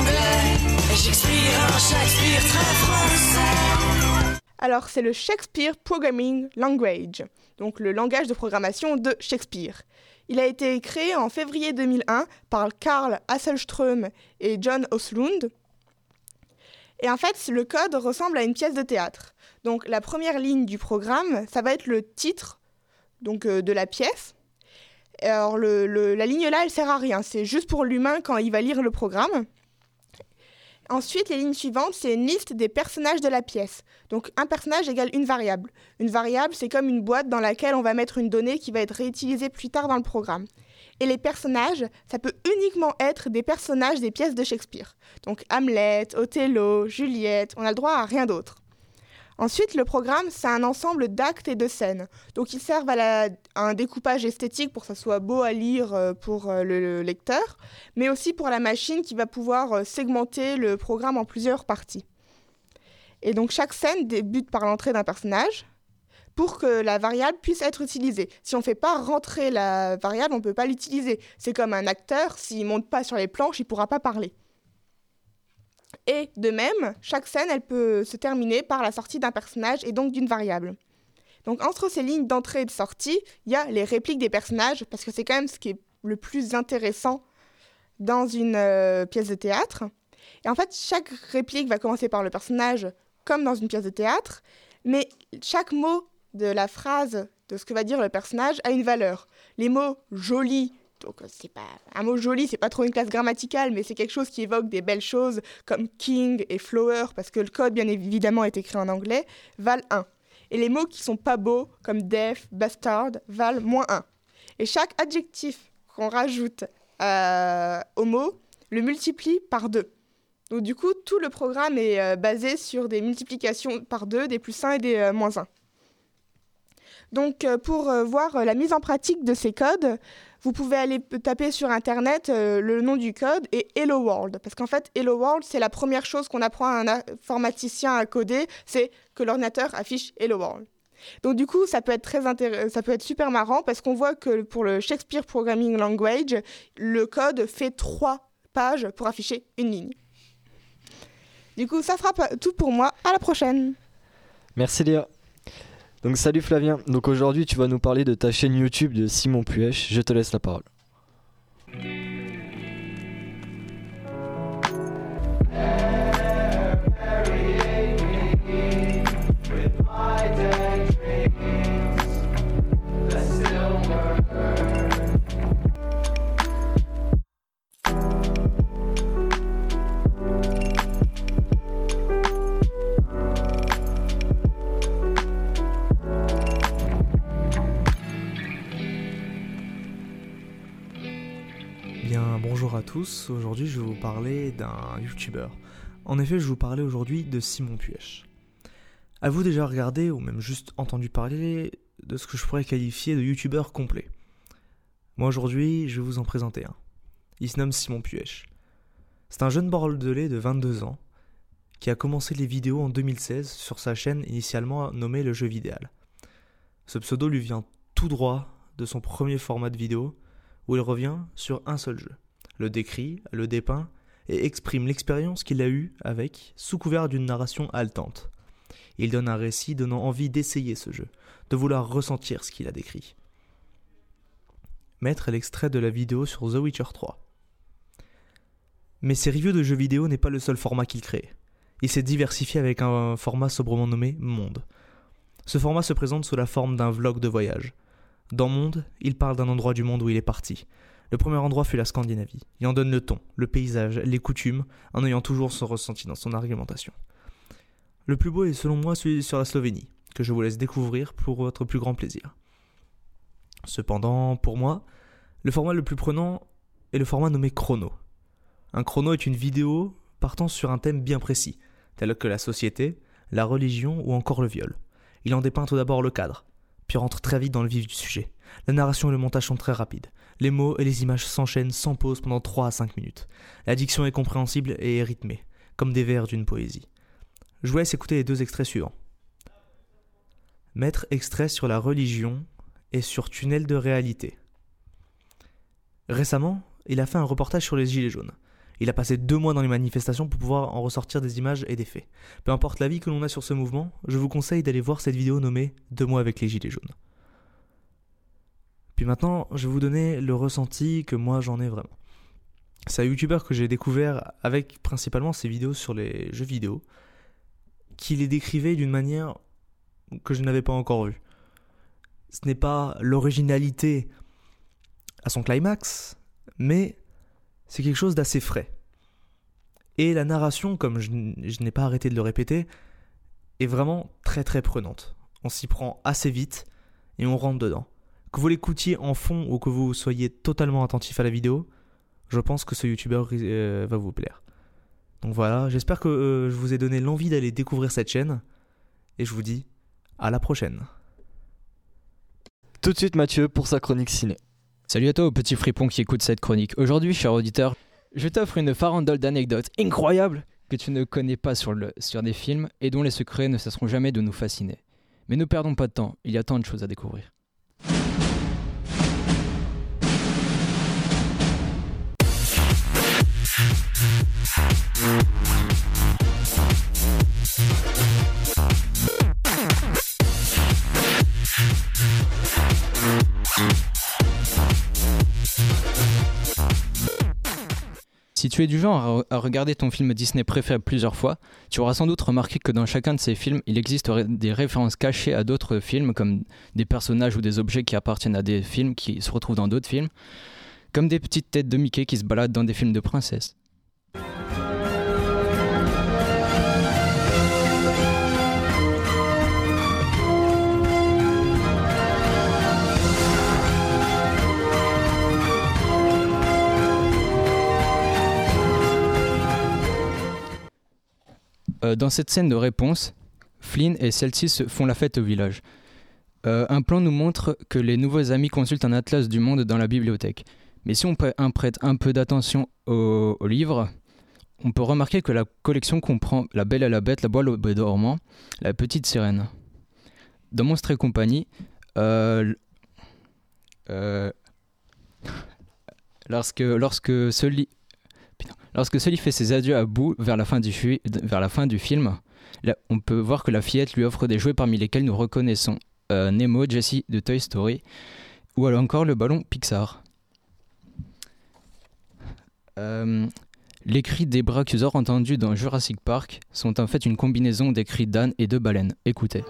anglais. Shakespeare très français. Alors, c'est le Shakespeare Programming Language, donc le langage de programmation de Shakespeare. Il a été créé en février 2001 par Karl Hasselström et John Oslund. Et en fait, le code ressemble à une pièce de théâtre. Donc la première ligne du programme, ça va être le titre donc, euh, de la pièce. Alors la ligne là, elle sert à rien. C'est juste pour l'humain quand il va lire le programme. Ensuite, les lignes suivantes, c'est une liste des personnages de la pièce. Donc un personnage égale une variable. Une variable, c'est comme une boîte dans laquelle on va mettre une donnée qui va être réutilisée plus tard dans le programme. Et les personnages, ça peut uniquement être des personnages des pièces de Shakespeare. Donc Hamlet, Othello, Juliette, on a le droit à rien d'autre. Ensuite, le programme, c'est un ensemble d'actes et de scènes. Donc, ils servent à, un découpage esthétique pour que ça soit beau à lire euh, pour euh, le, lecteur, mais aussi pour la machine qui va pouvoir euh, segmenter le programme en plusieurs parties. Et donc, chaque scène débute par l'entrée d'un personnage pour que la variable puisse être utilisée. Si on ne fait pas rentrer la variable, on ne peut pas l'utiliser. C'est comme un acteur, s'il ne monte pas sur les planches, il ne pourra pas parler. Et de même, chaque scène, elle peut se terminer par la sortie d'un personnage et donc d'une variable. Donc entre ces lignes d'entrée et de sortie, il y a les répliques des personnages, parce que c'est quand même ce qui est le plus intéressant dans une euh, pièce de théâtre. Et en fait, chaque réplique va commencer par le personnage, comme dans une pièce de théâtre, mais chaque mot de la phrase de ce que va dire le personnage a une valeur. Les mots jolis, donc c'est pas un mot joli, c'est pas trop une classe grammaticale, mais c'est quelque chose qui évoque des belles choses comme king et flower, parce que le code bien évidemment est écrit en anglais, valent 1. Et les mots qui sont pas beaux, comme def, bastard, valent moins 1. Et chaque adjectif qu'on rajoute euh, au mot le multiplie par 2. Donc du coup, tout le programme est euh, basé sur des multiplications par 2, des plus 1 et des euh, moins 1. Donc euh, pour euh, voir euh, la mise en pratique de ces codes, vous pouvez aller taper sur internet euh, le nom du code et Hello World. Parce qu'en fait, Hello World, c'est la première chose qu'on apprend à un informaticien à coder, c'est que l'ordinateur affiche Hello World. Donc du coup, ça peut être très ça peut être super marrant parce qu'on voit que pour le Shakespeare Programming Language, le code fait trois pages pour afficher une ligne. Du coup, ça fera tout pour moi. À la prochaine. Merci Léa. Donc salut Flavien. Donc aujourd'hui tu vas nous parler de ta chaîne YouTube de Simon Puech. Je te laisse la parole. À tous. Aujourd'hui, je vais vous parler d'un youtubeur. En effet, je vais vous parler aujourd'hui de Simon Puech. Avez-vous déjà regardé ou même juste entendu parler de ce que je pourrais qualifier de youtubeur complet Moi, aujourd'hui, je vais vous en présenter un. Il se nomme Simon Puech. C'est un jeune bordelais de 22 ans qui a commencé les vidéos en 2016 sur sa chaîne initialement nommée Le Jeu Vidéal. Ce pseudo lui vient tout droit de son premier format de vidéo où il revient sur un seul jeu, le décrit, le dépeint et exprime l'expérience qu'il a eue avec, sous couvert d'une narration haletante. Il donne un récit donnant envie d'essayer ce jeu, de vouloir ressentir ce qu'il a décrit. Mettre l'extrait de la vidéo sur The Witcher 3. Mais ses reviews de jeux vidéo n'est pas le seul format qu'il crée. Il s'est diversifié avec un format sobrement nommé Monde. Ce format se présente sous la forme d'un vlog de voyage. Dans Monde, il parle d'un endroit du monde où il est parti. Le premier endroit fut la Scandinavie. Il en donne le ton, le paysage, les coutumes, en ayant toujours son ressenti dans son argumentation. Le plus beau est selon moi celui sur la Slovénie, que je vous laisse découvrir pour votre plus grand plaisir. Cependant, pour moi, le format le plus prenant est le format nommé chrono. Un chrono est une vidéo partant sur un thème bien précis, tel que la société, la religion ou encore le viol. Il en dépeint tout d'abord le cadre, puis rentre très vite dans le vif du sujet. La narration et le montage sont très rapides. Les mots et les images s'enchaînent sans pause pendant 3 à 5 minutes. La diction est compréhensible et est rythmée, comme des vers d'une poésie. Je vous laisse écouter les deux extraits suivants. Mettre extrait sur la religion et sur Tunnel de réalité. Récemment, il a fait un reportage sur les Gilets jaunes. Il a passé deux mois dans les manifestations pour pouvoir en ressortir des images et des faits. Peu importe l'avis que l'on a sur ce mouvement, je vous conseille d'aller voir cette vidéo nommée Deux mois avec les Gilets jaunes. Puis maintenant, je vais vous donner le ressenti que moi j'en ai vraiment. C'est un youtubeur que j'ai découvert avec principalement ses vidéos sur les jeux vidéo, qui les décrivait d'une manière que je n'avais pas encore vue. Ce n'est pas l'originalité à son climax, mais c'est quelque chose d'assez frais. Et la narration, comme je, n'ai pas arrêté de le répéter, est vraiment très très prenante. On s'y prend assez vite et on rentre dedans. Que vous l'écoutiez en fond ou que vous soyez totalement attentif à la vidéo, je pense que ce youtubeur euh, va vous plaire. Donc voilà, j'espère que euh, je vous ai donné l'envie d'aller découvrir cette chaîne et je vous dis à la prochaine. Tout de suite Mathieu pour sa chronique ciné. Salut à toi, petit fripon qui écoute cette chronique. Aujourd'hui, cher auditeur, je t'offre une farandole d'anecdotes incroyables que tu ne connais pas sur, le, sur des films et dont les secrets ne cesseront jamais de nous fasciner. Mais ne perdons pas de temps, il y a tant de choses à découvrir. Si tu es du genre à, regarder ton film Disney préféré plusieurs fois, tu auras sans doute remarqué que dans chacun de ces films, il existe des références cachées à d'autres films, comme des personnages ou des objets qui appartiennent à des films qui se retrouvent dans d'autres films comme des petites têtes de Mickey qui se baladent dans des films de princesses. Euh, dans cette scène de réponse, Flynn et celle-ci font la fête au village. Euh, un plan nous montre que les nouveaux amis consultent un atlas du monde dans la bibliothèque. Mais si on prête un peu d'attention au, livre, on peut remarquer que la collection comprend La Belle et la Bête, La Boîte au dormant, La Petite Sirène. Dans Monstres et compagnie, euh, euh, lorsque, lorsque fait ses adieux à Boo vers la fin du, film, on peut voir que la fillette lui offre des jouets parmi lesquels nous reconnaissons euh, Nemo, Jessie de Toy Story, ou alors encore le ballon Pixar. Euh, les cris des brachiosaures entendus dans Jurassic Park sont en fait une combinaison des cris d'âne et de baleine. Écoutez.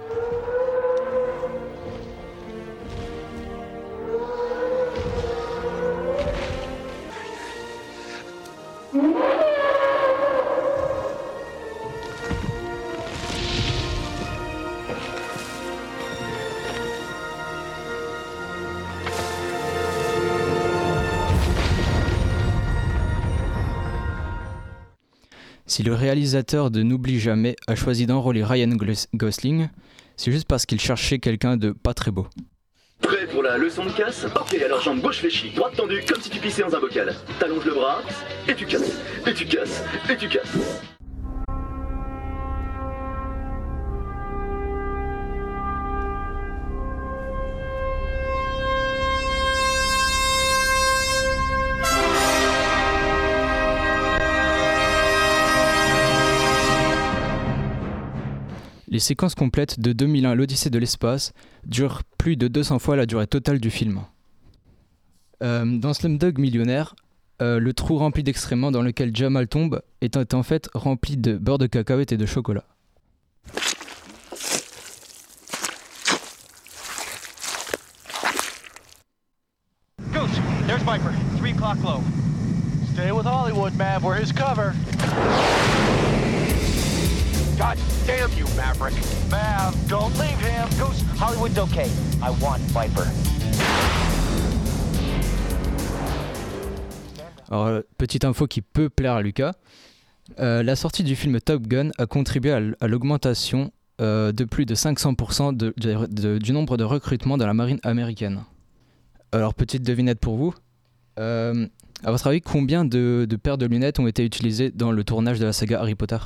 Réalisateur de N'oublie jamais a choisi d'enrôler Ryan Gos- Gosling, c'est juste parce qu'il cherchait quelqu'un de pas très beau. Prêt pour la leçon de casse? Ok, alors jambe gauche fléchie, droite tendue, comme si tu pissais dans un bocal. T'allonges le bras, et tu casses, et tu casses, et tu casses. Les séquences complètes de 2001 L'Odyssée de l'espace durent plus de 200 fois la durée totale du film. Euh, dans Slumdog Millionnaire, euh, le trou rempli d'excréments dans lequel Jamal tombe est en fait rempli de beurre de cacahuète et de chocolat. Goose, there's Viper. Three o'clock low. Stay with Hollywood, Mav. We're his cover. God damn you, Maverick. Mav, don't leave him. Goose, Hollywood's okay. I want Viper. Alors, euh, petite info qui peut plaire à Lucas. Euh, la sortie du film Top Gun a contribué à, l'augmentation euh, de plus de 500% de- de- de- du nombre de recrutements dans la marine américaine. Alors, petite devinette pour vous. À votre avis, combien de paires de lunettes ont été utilisées dans le tournage de la saga Harry Potter?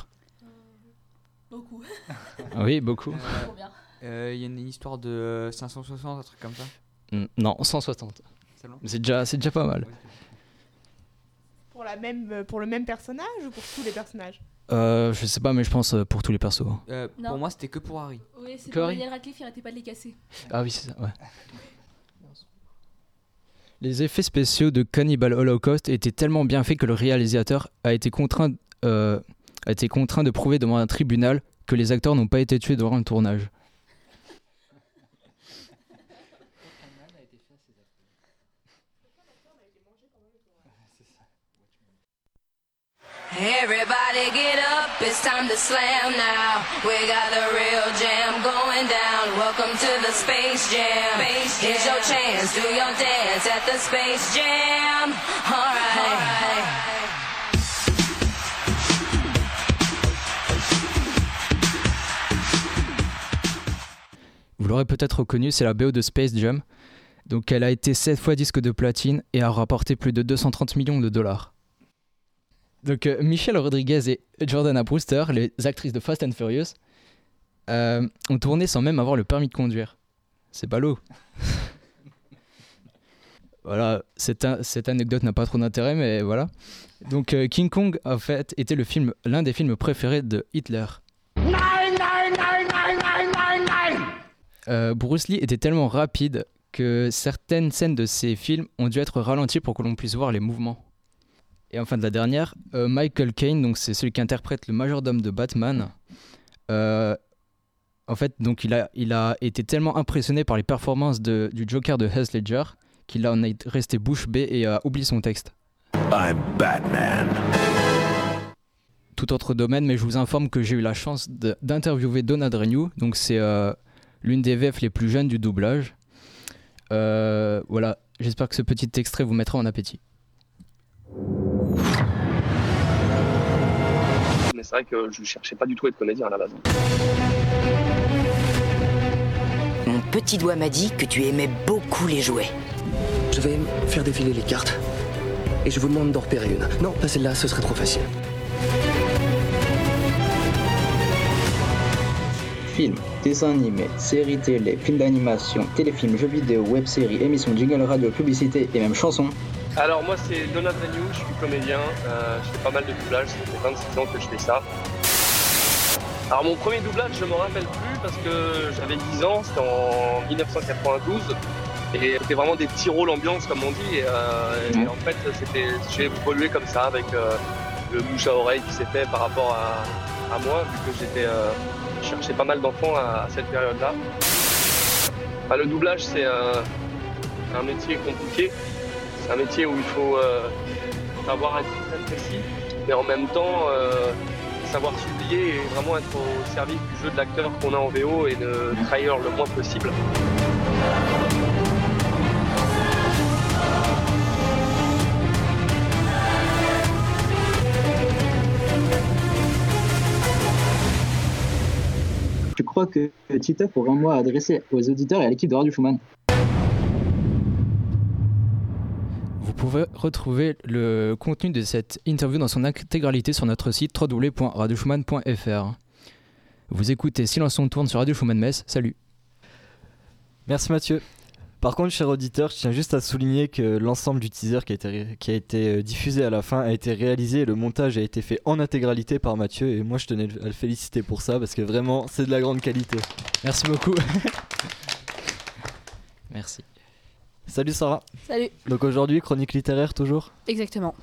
Beaucoup. Oui, beaucoup. Euh, Il y a une histoire de euh, 560, un truc comme ça. Mm, Non, 160. Seulement C'est déjà, c'est déjà pas mal. Pour, la même, euh, pour le même personnage ou pour tous les personnages? Euh, je sais pas, mais je pense euh, pour tous les persos. Euh, pour moi, c'était que pour Harry. Oui, c'est Que pour Harry Daniel Radcliffe, il arrêtait pas de les casser. Ah oui, c'est ça, ouais. Les effets spéciaux de Cannibal Holocaust étaient tellement bien faits que le réalisateur a été contraint, euh, a été contraint de prouver devant un tribunal que les acteurs n'ont pas été tués durant le tournage. Everybody get up, it's time to slam now. We got the real jam going down. Welcome to the Space Jam. Here's your chance, do your dance at the Space Jam. Alright. Vous l'aurez peut-être reconnu, c'est la BO de Space Jam. Donc elle a été 7 fois disque de platine et a rapporté plus de 230 millions de dollars. Donc euh, Michelle Rodriguez et Jordana Brewster, les actrices de Fast and Furious, euh, ont tourné sans même avoir le permis de conduire. C'est ballot. <laughs> voilà, cette, anecdote n'a pas trop d'intérêt, mais voilà. Donc euh, King Kong, en fait, était l'un des films préférés de Hitler. Euh, Bruce Lee était tellement rapide que certaines scènes de ses films ont dû être ralenties pour que l'on puisse voir les mouvements. Et enfin de la dernière, euh, Michael Caine, donc c'est celui qui interprète le majordome de Batman. Euh, en fait, donc il a, il a été tellement impressionné par les performances de- du Joker de Heath Ledger qu'il en est resté bouche bée et a oublié son texte. I'm Batman. Tout autre domaine, mais je vous informe que j'ai eu la chance d'interviewer Donald Renew, donc c'est euh, l'une des VF les plus jeunes du doublage. Euh, voilà, j'espère que ce petit extrait vous mettra en appétit. Mais c'est vrai que je cherchais pas du tout à être comédien à la base. Mon petit doigt m'a dit que tu aimais beaucoup les jouets. Je vais faire défiler les cartes. Et je vous demande d'en repérer une. Non, pas celle-là, ce serait trop facile. Films, dessins animés, séries télé, films d'animation, téléfilms, jeux vidéo, web-séries, émissions, jingle radio, publicité et même chansons. Alors moi c'est Donald Renew, je suis comédien, euh, je fais pas mal de doublage, ça fait 26 ans que je fais ça. Alors mon premier doublage je m'en rappelle plus parce que j'avais 10 ans, c'était en 1992 et c'était vraiment des petits rôles ambiance comme on dit et, euh, et en fait c'était j'ai évolué comme ça avec euh, le bouche à oreille qui s'est fait par rapport à, à moi vu que j'étais euh, cherchais pas mal d'enfants à, cette période-là. Enfin, le doublage c'est c'est un métier compliqué. C'est un métier où il faut euh, savoir être très précis, mais en même temps euh, savoir s'oublier et vraiment être au service du jeu de l'acteur qu'on a en VO et de trahir le moins possible. Crois que Titeuf aurait un mot à adresser aux auditeurs et à l'équipe de Radio Schumann. Vous pouvez retrouver le contenu de cette interview dans son intégralité sur notre site www.radioschumann.fr. Vous écoutez Silence on tourne sur Radio Schumann Metz. Salut. Merci Mathieu. Par contre, cher auditeur, je tiens juste à souligner que l'ensemble du teaser qui a été, ré- qui a été euh, diffusé à la fin a été réalisé et le montage a été fait en intégralité par Mathieu. Et moi, je tenais à le féliciter pour ça parce que vraiment, c'est de la grande qualité. Merci beaucoup. Merci. Salut Sarah. Salut. Donc aujourd'hui, chronique littéraire toujours? Exactement.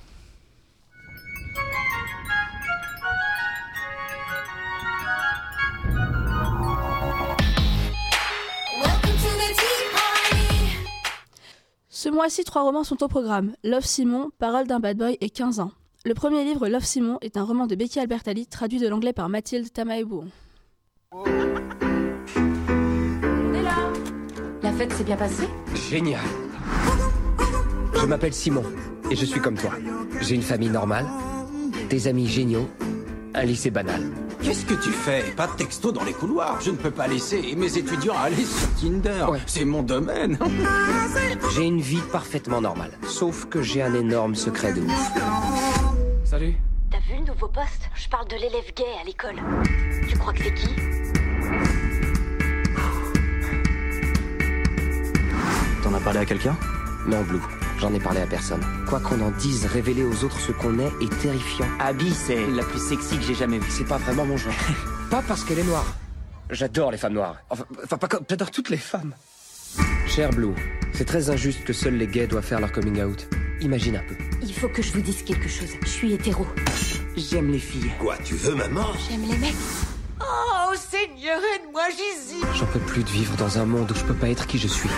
Ce mois-ci, trois romans sont au programme. Love Simon, Parole d'un bad boy et 15 ans. Le premier livre, Love Simon, est un roman de Becky Albertalli, traduit de l'anglais par Mathilde Tamaebou. La fête s'est bien passée? Génial. Je m'appelle Simon et je suis comme toi. J'ai une famille normale, des amis géniaux, un lycée banal. Qu'est-ce que tu fais? Pas de texto dans les couloirs. Je ne peux pas laisser mes étudiants aller sur Tinder. C'est mon domaine. <laughs> J'ai une vie parfaitement normale, sauf que j'ai un énorme secret de ouf. Salut. T'as vu le nouveau poste? Je parle de l'élève gay à l'école. Tu crois que c'est qui? T'en as parlé à quelqu'un? Non, Blue. J'en ai parlé à personne. Quoi qu'on en dise, révéler aux autres ce qu'on est est terrifiant. Abby, c'est la plus sexy que j'ai jamais vue. C'est pas vraiment mon genre. <laughs> pas parce qu'elle est noire. J'adore les femmes noires. Enfin, enfin, pas comme. J'adore toutes les femmes. Cher Blue, c'est très injuste que seuls les gays doivent faire leur coming out. Imagine un peu. Il faut que je vous dise quelque chose. Je suis hétéro. J'aime les filles. Quoi, tu veux maman J'aime les mecs. Oh Seigneur, aide-moi Jésus J'en peux plus de vivre dans un monde où je peux pas être qui je suis.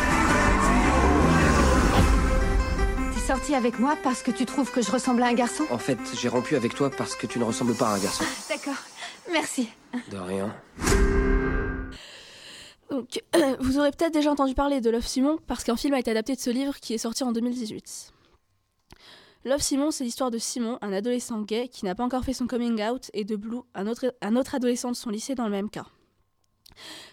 T'es sorti avec moi parce que tu trouves que je ressemble à un garçon? En fait, j'ai rompu avec toi parce que tu ne ressembles pas à un garçon. D'accord, merci. De rien. Donc, <clears throat> vous aurez peut-être déjà entendu parler de Love Simon parce qu'un film a été adapté de ce livre qui est sorti en 2018. Love Simon, c'est l'histoire de Simon, un adolescent gay qui n'a pas encore fait son coming out, et de Blue, un autre, un autre adolescent de son lycée dans le même cas.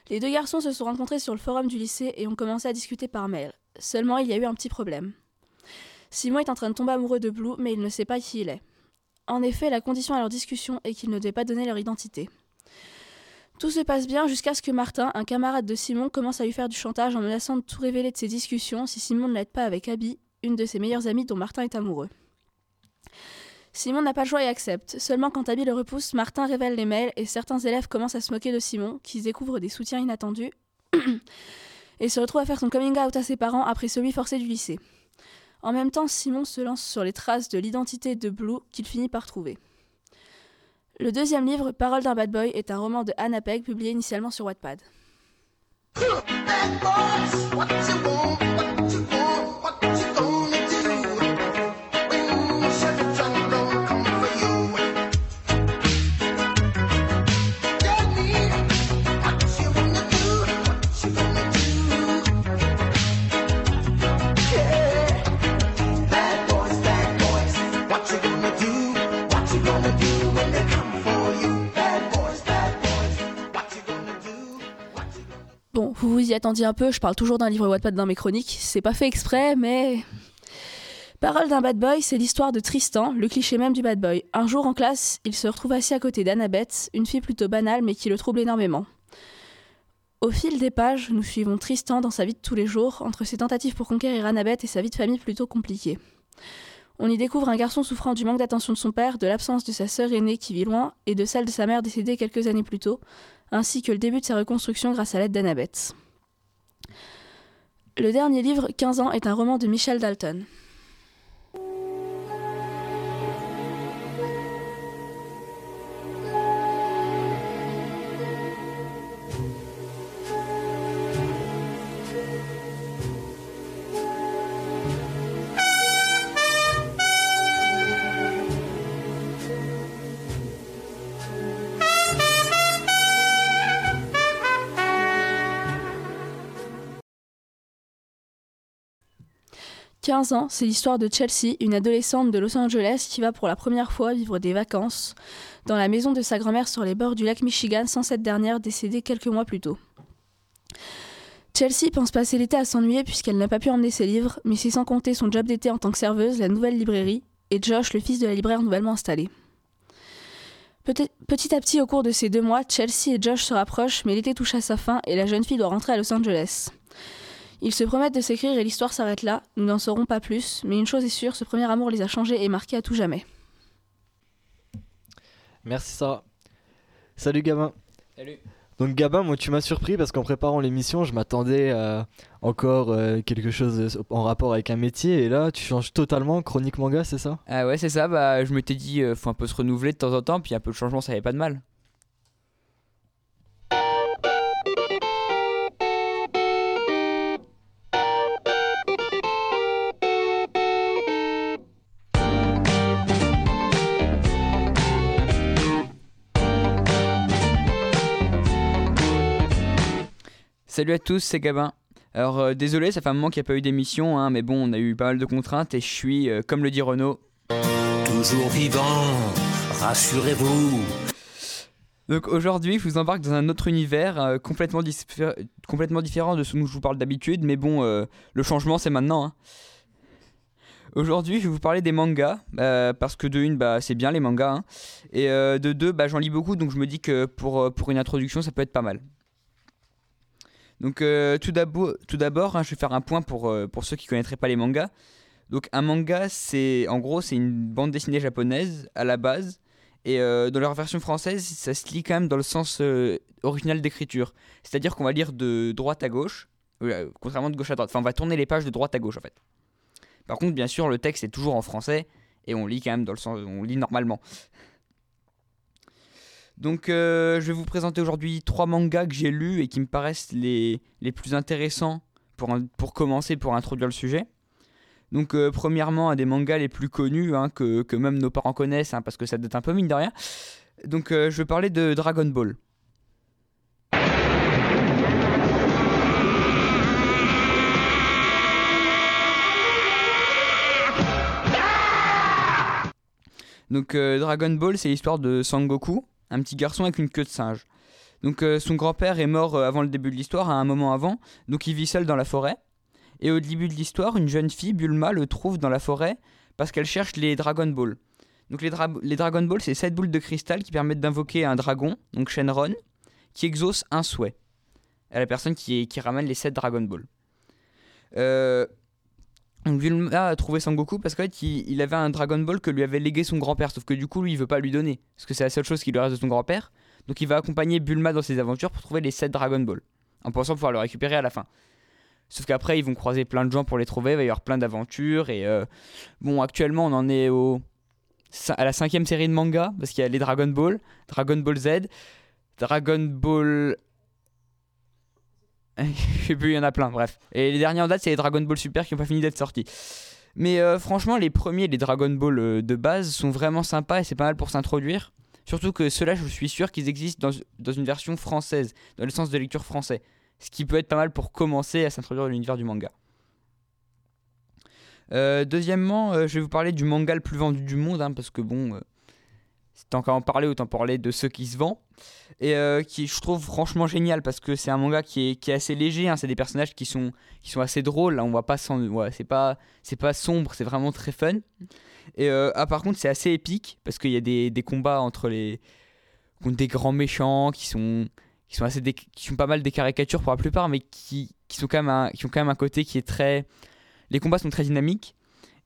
Les deux garçons se sont rencontrés sur le forum du lycée et ont commencé à discuter par mail. Seulement, il y a eu un petit problème. Simon est en train de tomber amoureux de Blue, mais il ne sait pas qui il est. En effet, la condition à leur discussion est qu'ils ne devaient pas donner leur identité. Tout se passe bien jusqu'à ce que Martin, un camarade de Simon, commence à lui faire du chantage en menaçant de tout révéler de ses discussions si Simon ne l'aide pas avec Abby, une de ses meilleures amies dont Martin est amoureux. Simon n'a pas le choix et accepte. Seulement quand Abby le repousse, Martin révèle les mails et certains élèves commencent à se moquer de Simon, qui découvre des soutiens inattendus <coughs> et se retrouve à faire son coming out à ses parents après celui forcé du lycée. En même temps, Simon se lance sur les traces de l'identité de Blue qu'il finit par trouver. Le deuxième livre, Parole d'un bad boy, est un roman de Anna Pegg publié initialement sur Wattpad. Vous vous y attendiez un peu, je parle toujours d'un livre Wattpad dans mes chroniques, c'est pas fait exprès, mais... Parole d'un bad boy, c'est l'histoire de Tristan, le cliché même du bad boy. Un jour en classe, il se retrouve assis à côté d'Annabeth, une fille plutôt banale mais qui le trouble énormément. Au fil des pages, nous suivons Tristan dans sa vie de tous les jours, entre ses tentatives pour conquérir Annabeth et sa vie de famille plutôt compliquée. On y découvre un garçon souffrant du manque d'attention de son père, de l'absence de sa sœur aînée qui vit loin et de celle de sa mère décédée quelques années plus tôt, ainsi que le début de sa reconstruction grâce à l'aide d'Annabeth. Le dernier livre, 15 ans, est un roman de Michel Dalton. « 15 ans, c'est l'histoire de Chelsea, une adolescente de Los Angeles qui va pour la première fois vivre des vacances dans la maison de sa grand-mère sur les bords du lac Michigan sans cette dernière décédée quelques mois plus tôt. Chelsea pense passer l'été à s'ennuyer puisqu'elle n'a pas pu emmener ses livres, mais c'est sans compter son job d'été en tant que serveuse, la nouvelle librairie, et Josh, le fils de la libraire nouvellement installé. Petit, petit à petit, au cours de ces deux mois, Chelsea et Josh se rapprochent, mais l'été touche à sa fin et la jeune fille doit rentrer à Los Angeles. Ils se promettent de s'écrire et l'histoire s'arrête là, nous n'en saurons pas plus, mais une chose est sûre, ce premier amour les a changés et marqués à tout jamais. Merci Sarah. Salut Gabin. Salut. Donc Gabin, moi tu m'as surpris parce qu'en préparant l'émission, je m'attendais à encore euh, quelque chose en rapport avec un métier et là tu changes totalement chronique manga, c'est ça? Ah ouais, c'est ça, bah je m'étais dit euh, faut un peu se renouveler de temps en temps, puis un peu de changement ça avait pas de mal. Salut à tous, c'est Gabin. Alors euh, désolé, ça fait un moment qu'il n'y a pas eu d'émission, hein, mais bon, on a eu pas mal de contraintes et je suis, euh, comme le dit Renaud, Toujours vivant, rassurez-vous. Donc aujourd'hui, je vous embarque dans un autre univers euh, complètement, différent de ce dont je vous parle d'habitude, mais bon, le changement c'est maintenant. hein. Aujourd'hui, je vais vous parler des mangas, euh, parce que de une, bah, c'est bien les mangas, hein, et euh, de deux, bah, j'en lis beaucoup, donc je me dis que pour, pour une introduction, ça peut être pas mal. Donc euh, tout d'abo- tout d'abord, hein, je vais faire un point pour, euh, pour ceux qui connaîtraient pas les mangas. Donc un manga, c'est en gros c'est une bande dessinée japonaise à la base, et euh, dans leur version française, ça se lit quand même dans le sens original d'écriture. C'est-à-dire qu'on va lire de droite à gauche, contrairement de gauche à droite. Enfin, on va tourner les pages de droite à gauche en fait. Par contre, bien sûr, le texte est toujours en français et on lit quand même dans le sens, on lit normalement. Donc, euh, je vais vous présenter aujourd'hui trois mangas que j'ai lus et qui me paraissent les, plus intéressants pour, commencer, pour introduire le sujet. Donc, euh, premièrement, un des mangas les plus connus hein, que, même nos parents connaissent, hein, parce que ça date un peu mine de rien. Donc, euh, je vais parler de Dragon Ball. Donc Dragon Ball, c'est l'histoire de Sangoku, un petit garçon avec une queue de singe. Donc euh, son grand-père est mort euh, avant le début de l'histoire, à un moment avant, donc il vit seul dans la forêt. Et au début de l'histoire, une jeune fille, Bulma, le trouve dans la forêt parce qu'elle cherche les Dragon Ball. Donc les, dra- les Dragon Ball, c'est sept boules de cristal qui permettent d'invoquer un dragon, donc Shenron, qui exauce un souhait à la personne qui, qui ramène les 7 Dragon Ball. Euh, donc Bulma a trouvé Sangoku parce qu'en fait il, il avait un Dragon Ball que lui avait légué son grand-père, sauf que du coup lui il veut pas lui donner, parce que c'est la seule chose qui lui reste de son grand-père. Donc il va accompagner Bulma dans ses aventures pour trouver les 7 Dragon Ball, en pensant pouvoir le récupérer à la fin. Sauf qu'après, ils vont croiser plein de gens pour les trouver, il va y avoir plein d'aventures. Et euh, bon, actuellement, on en est au, à la cinquième série de manga, parce qu'il y a les Dragon Ball, Dragon Ball Z, Dragon Ball. <laughs> Sais plus, il y en a plein, bref. Et les derniers en date, c'est les Dragon Ball Super qui n'ont pas fini d'être sortis. Mais euh, franchement, les premiers, les Dragon Ball euh, de base, sont vraiment sympas et c'est pas mal pour s'introduire. Surtout que ceux-là, je suis sûr qu'ils existent dans, une version française, dans le sens de lecture français. Ce qui peut être pas mal pour commencer à s'introduire dans l'univers du manga. Euh, deuxièmement, je vais vous parler du manga le plus vendu du monde, hein, parce que bon, tant qu'à en parler, autant parler de ceux qui se vendent. Et euh, qui je trouve franchement génial, parce que c'est un manga qui est, qui est assez léger, hein, c'est des personnages qui sont, qui sont assez drôles, là, on voit pas ouais, c'est pas, pas sombre, c'est vraiment très fun. Et euh, ah, par contre, c'est assez épique, parce qu'il y a des, des combats entre les. contre des grands méchants qui sont qui sont assez qui sont pas mal des caricatures pour la plupart mais qui, qui sont quand même qui ont quand même un côté qui est très les combats sont très dynamiques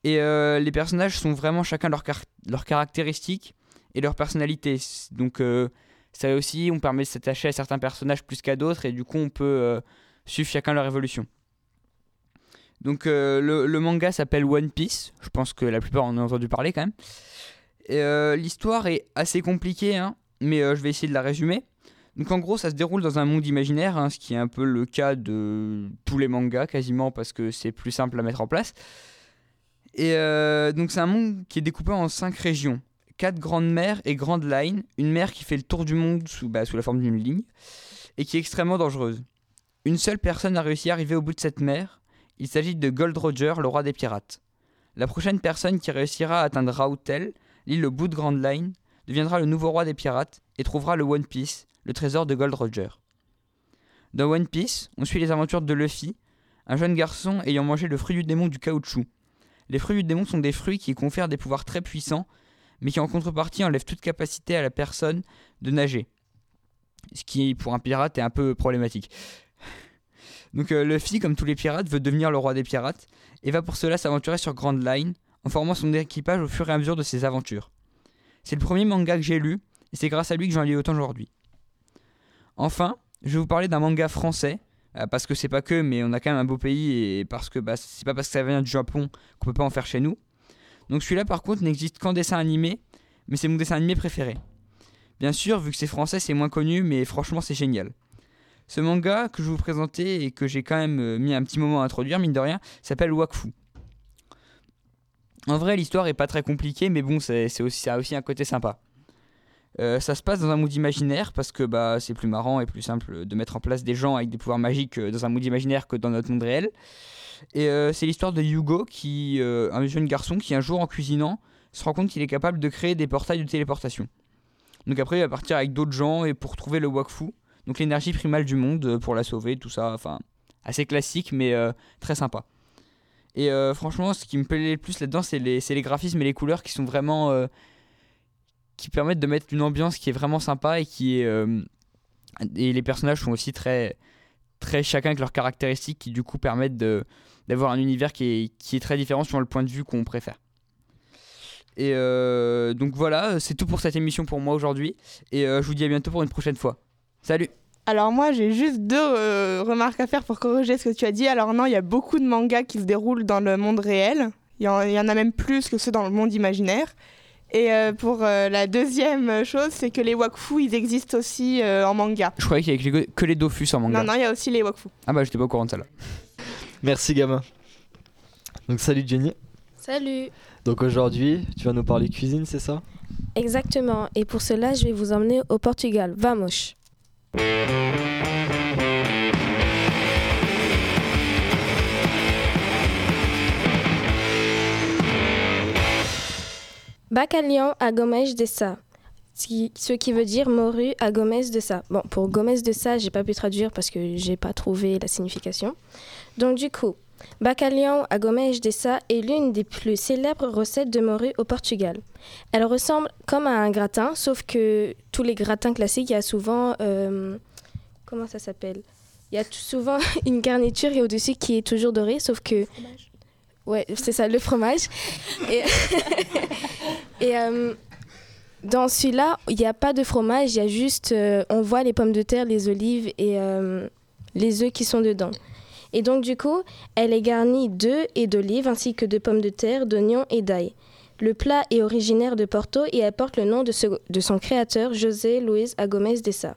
et euh, les personnages sont vraiment chacun leurs car- leurs caractéristiques et leur personnalité. Donc euh, ça aussi on permet de s'attacher à certains personnages plus qu'à d'autres et du coup on peut euh, suivre chacun leur évolution. Donc euh, le, manga s'appelle One Piece. Je pense que la plupart en ont entendu parler quand même. L'histoire est assez compliquée hein, mais je vais essayer de la résumer. Donc en gros, ça se déroule dans un monde imaginaire, hein, ce qui est un peu le cas de tous les mangas quasiment parce que c'est plus simple à mettre en place. Et donc c'est un monde qui est découpé en cinq régions, quatre grandes mers et grandes lines, une mer qui fait le tour du monde sous, bah, sous la forme d'une ligne et qui est extrêmement dangereuse. Une seule personne a réussi à arriver au bout de cette mer. Il s'agit de Gold Roger, le roi des pirates. La prochaine personne qui réussira à atteindre Rautel, l'île au bout de Grand Line, deviendra le nouveau roi des pirates et trouvera le One Piece, le trésor de Gold Roger. Dans One Piece, on suit les aventures de Luffy, un jeune garçon ayant mangé le fruit du démon du caoutchouc. Les fruits du démon sont des fruits qui confèrent des pouvoirs très puissants, mais qui en contrepartie enlèvent toute capacité à la personne de nager. Ce qui, pour un pirate, est un peu problématique. <laughs> Donc euh, Luffy, comme tous les pirates, veut devenir le roi des pirates, et va pour cela s'aventurer sur Grand Line, en formant son équipage au fur et à mesure de ses aventures. C'est le premier manga que j'ai lu, et c'est grâce à lui que j'en lis autant aujourd'hui. Enfin, je vais vous parler d'un manga français, euh, parce que c'est pas que, mais on a quand même un beau pays, et parce que bah, c'est pas parce que ça vient du Japon qu'on peut pas en faire chez nous. Donc celui-là par contre n'existe qu'en dessin animé, mais c'est mon dessin animé préféré. Bien sûr, vu que c'est français, c'est moins connu, mais franchement c'est génial. Ce manga que je vous présenter et que j'ai quand même euh, mis un petit moment à introduire, mine de rien, s'appelle Wakfu. En vrai, l'histoire est pas très compliquée, mais bon, c'est aussi, ça a aussi un côté sympa. Euh, ça se passe dans un mood imaginaire parce que bah, c'est plus marrant et plus simple de mettre en place des gens avec des pouvoirs magiques euh, dans un mood imaginaire que dans notre monde réel. Et euh, c'est l'histoire de Hugo, qui, un jeune garçon qui un jour en cuisinant se rend compte qu'il est capable de créer des portails de téléportation. Donc après il va partir avec d'autres gens et pour trouver le Wakfu, donc l'énergie primale du monde pour la sauver, tout ça, enfin assez classique mais très sympa. Et franchement ce qui me plaît le plus là-dedans c'est les, les graphismes et les couleurs qui sont vraiment... qui permettent de mettre une ambiance qui est vraiment sympa et qui est... euh, et les personnages sont aussi très très chacun avec leurs caractéristiques qui du coup permettent de d'avoir un univers qui est, qui est très différent sur le point de vue qu'on préfère. Et euh, donc voilà, c'est tout pour cette émission pour moi aujourd'hui. Et euh, je vous dis à bientôt pour une prochaine fois. Salut Alors moi j'ai juste deux remarques à faire pour corriger ce que tu as dit. Alors non, il y a beaucoup de mangas qui se déroulent dans le monde réel. Il y en a même plus que ceux dans le monde imaginaire. Et euh, pour euh, la deuxième chose, c'est que les wakfu, ils existent aussi euh, en manga. Je croyais qu'il y avait que les- Dofus en manga. Non, non, il y a aussi les wakfu. Ah bah j'étais pas au courant de ça là. Merci gamin. Donc salut Jenny. Salut Donc aujourd'hui, tu vas nous parler cuisine, c'est ça? Exactement, et pour cela, je vais vous emmener au Portugal. Vamos Bacalhau à Gomes de Sá. Ce qui- veut dire morue à Gomes de Sá. Bon, pour Gomes de Sá, j'ai pas pu traduire parce que j'ai pas trouvé la signification. Donc du coup, Bacalhau à Gomes de Sá est l'une des plus célèbres recettes de morue au Portugal. Elle ressemble comme à un gratin, sauf que tous les gratins classiques, il y a souvent... euh, comment ça s'appelle? Il y a souvent <laughs> une garniture et au-dessus qui est toujours dorée, sauf que... Ouais, c'est ça, le fromage. Et, <laughs> euh, dans celui-là, il n'y a pas de fromage, il y a juste... euh, on voit les pommes de terre, les olives et euh, les œufs qui sont dedans. Et donc du coup, elle est garnie d'œufs et d'olives ainsi que de pommes de terre, d'oignons et d'ail. Le plat est originaire de Porto et elle porte le nom de, son créateur, José Luis Agomez de Sa.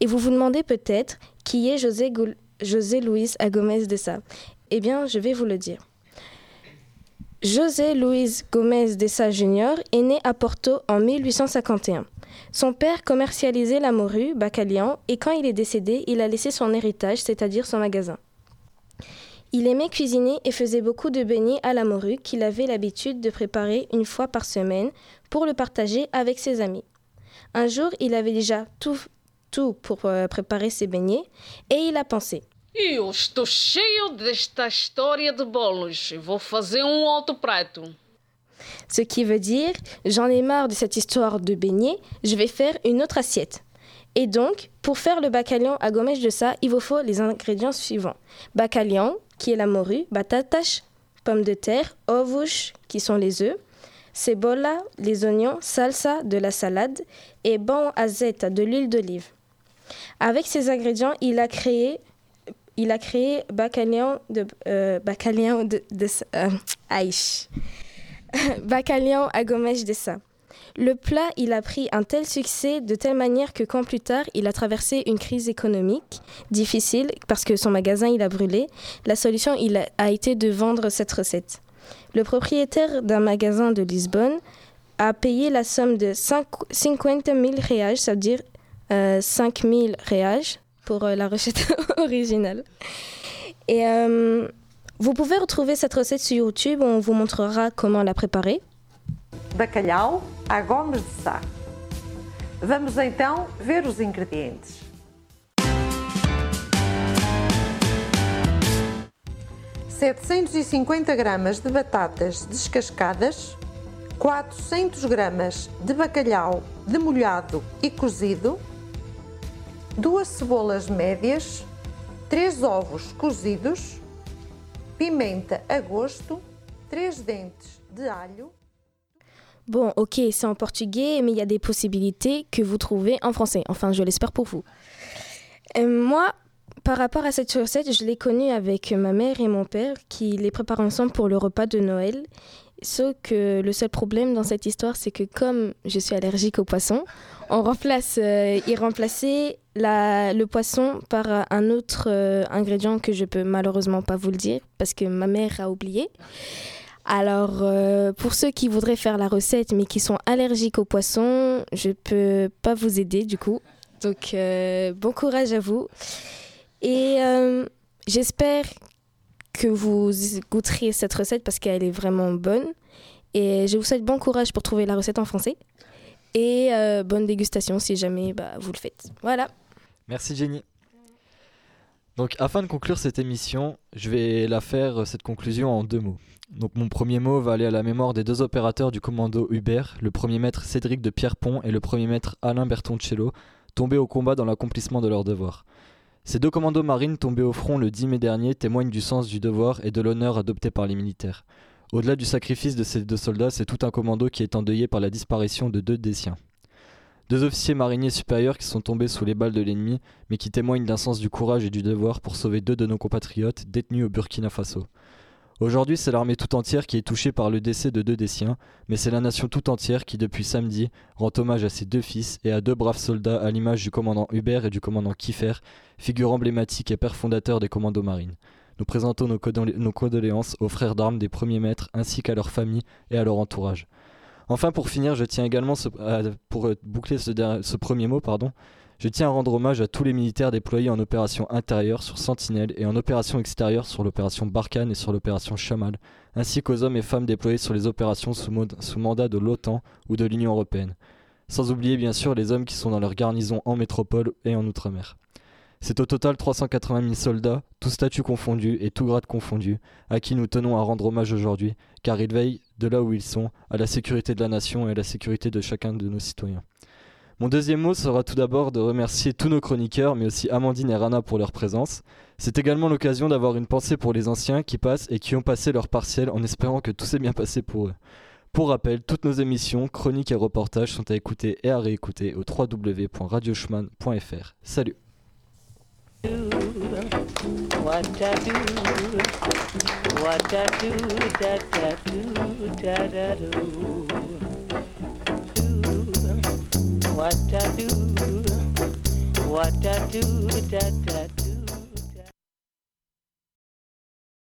Et vous vous demandez peut-être qui est José, José Luis Agomez de Sa. Eh bien, je vais vous le dire. José Luis Gomez de Sa Jr. est né à Porto en 1851. Son père commercialisait la morue, Bacalian, et quand il est décédé, il a laissé son héritage, c'est-à-dire son magasin. Il aimait cuisiner et faisait beaucoup de beignets à la morue qu'il avait l'habitude de préparer une fois par semaine pour le partager avec ses amis. Un jour, il avait déjà tout, tout pour euh, préparer ses beignets et il a pensé Eu estou cheio desta história de bolos. Vou fazer um outro prato. Ce qui veut dire j'en ai marre de cette histoire de beignets, je vais faire une autre assiette. Et donc, pour faire le bacalian à gommage de ça, il vous faut les ingrédients suivants. Bacalian, qui est la morue, batatas, pommes de terre, ovos, qui sont les œufs, cebolla, les oignons, salsa, de la salade, et bon azeta, de l'huile d'olive. Avec ces ingrédients, il a créé, il a créé bacalian de, euh, de, euh. <laughs> Bacalian à gommage de ça. Le plat, il a pris un tel succès de telle manière que quand plus tard, il a traversé une crise économique difficile parce que son magasin, il a brûlé. La solution, il a, été de vendre cette recette. Le propriétaire d'un magasin de Lisbonne a payé la somme de 5 50 000 reais, ça veut dire euh, 5 000 reais pour euh, la recette <laughs> originale. Et euh, vous pouvez retrouver cette recette sur YouTube, on vous montrera comment la préparer. Bacalhau à gomes de sá. Vamos então ver os ingredientes. Setecentos e cinquenta gramas de batatas descascadas, 400 gramas de bacalhau demolhado e cozido, duas cebolas médias, três ovos cozidos, pimenta a gosto, três dentes de. Bon, ok, c'est en portugais, mais il y a des possibilités que vous trouvez en français. Enfin, je l'espère pour vous. Euh, moi, par rapport à cette recette, je l'ai connue avec ma mère et mon père qui les préparent ensemble pour le repas de Noël. Sauf que le seul problème dans cette histoire, c'est que comme je suis allergique au poisson, on remplace, euh, ils remplaçaient la, le poisson par un autre euh, ingrédient que je peux malheureusement pas vous le dire parce que ma mère a oublié. Alors, euh, pour ceux qui voudraient faire la recette mais qui sont allergiques au poisson, je peux pas vous aider du coup. Donc, euh, bon courage à vous. Et j'espère que vous goûterez cette recette parce qu'elle est vraiment bonne. Et je vous souhaite bon courage pour trouver la recette en français. Et euh, bonne dégustation si jamais bah, vous le faites. Voilà. Merci Jenny. Donc afin de conclure cette émission, je vais la faire euh, cette conclusion en deux mots. Donc mon premier mot va aller à la mémoire des deux opérateurs du commando Hubert, le premier maître Cédric de Pierrepont et le premier maître Alain Bertoncello, tombés au combat dans l'accomplissement de leur devoir. Ces deux commandos marines tombés au front le 10 mai dernier témoignent du sens du devoir et de l'honneur adopté par les militaires. Au-delà du sacrifice de ces deux soldats, c'est tout un commando qui est endeuillé par la disparition de deux des siens. Deux officiers mariniers supérieurs qui sont tombés sous les balles de l'ennemi, mais qui témoignent d'un sens du courage et du devoir pour sauver deux de nos compatriotes détenus au Burkina Faso. Aujourd'hui, c'est l'armée tout entière qui est touchée par le décès de deux des siens, mais c'est la nation tout entière qui, depuis samedi, rend hommage à ses deux fils et à deux braves soldats à l'image du commandant Hubert et du commandant Kiefer, figure emblématique et père fondateur des commandos marines. Nous présentons nos, condolé- nos condoléances aux frères d'armes des premiers maîtres ainsi qu'à leurs familles et à leur entourage. Enfin, pour finir, je tiens également, à- pour euh, boucler ce, ce premier mot, pardon, je tiens à rendre hommage à tous les militaires déployés en opération intérieure sur Sentinelle et en opération extérieure sur l'opération Barkhane et sur l'opération Chamal, ainsi qu'aux hommes et femmes déployés sur les opérations sous, mandat de l'OTAN ou de l'Union Européenne. Sans oublier bien sûr les hommes qui sont dans leur garnison en métropole et en Outre-mer. C'est au total 380 000 soldats, tous statuts confondus et tout grade confondus, à qui nous tenons à rendre hommage aujourd'hui, car ils veillent, de là où ils sont, à la sécurité de la nation et à la sécurité de chacun de nos citoyens. Mon deuxième mot sera tout d'abord de remercier tous nos chroniqueurs, mais aussi Amandine et Rana pour leur présence. C'est également l'occasion d'avoir une pensée pour les anciens qui passent et qui ont passé leur partiel en espérant que tout s'est bien passé pour eux. Pour rappel, toutes nos émissions, chroniques et reportages sont à écouter et à réécouter au www.radiochemin.fr. Salut what I do, what I do, da da do.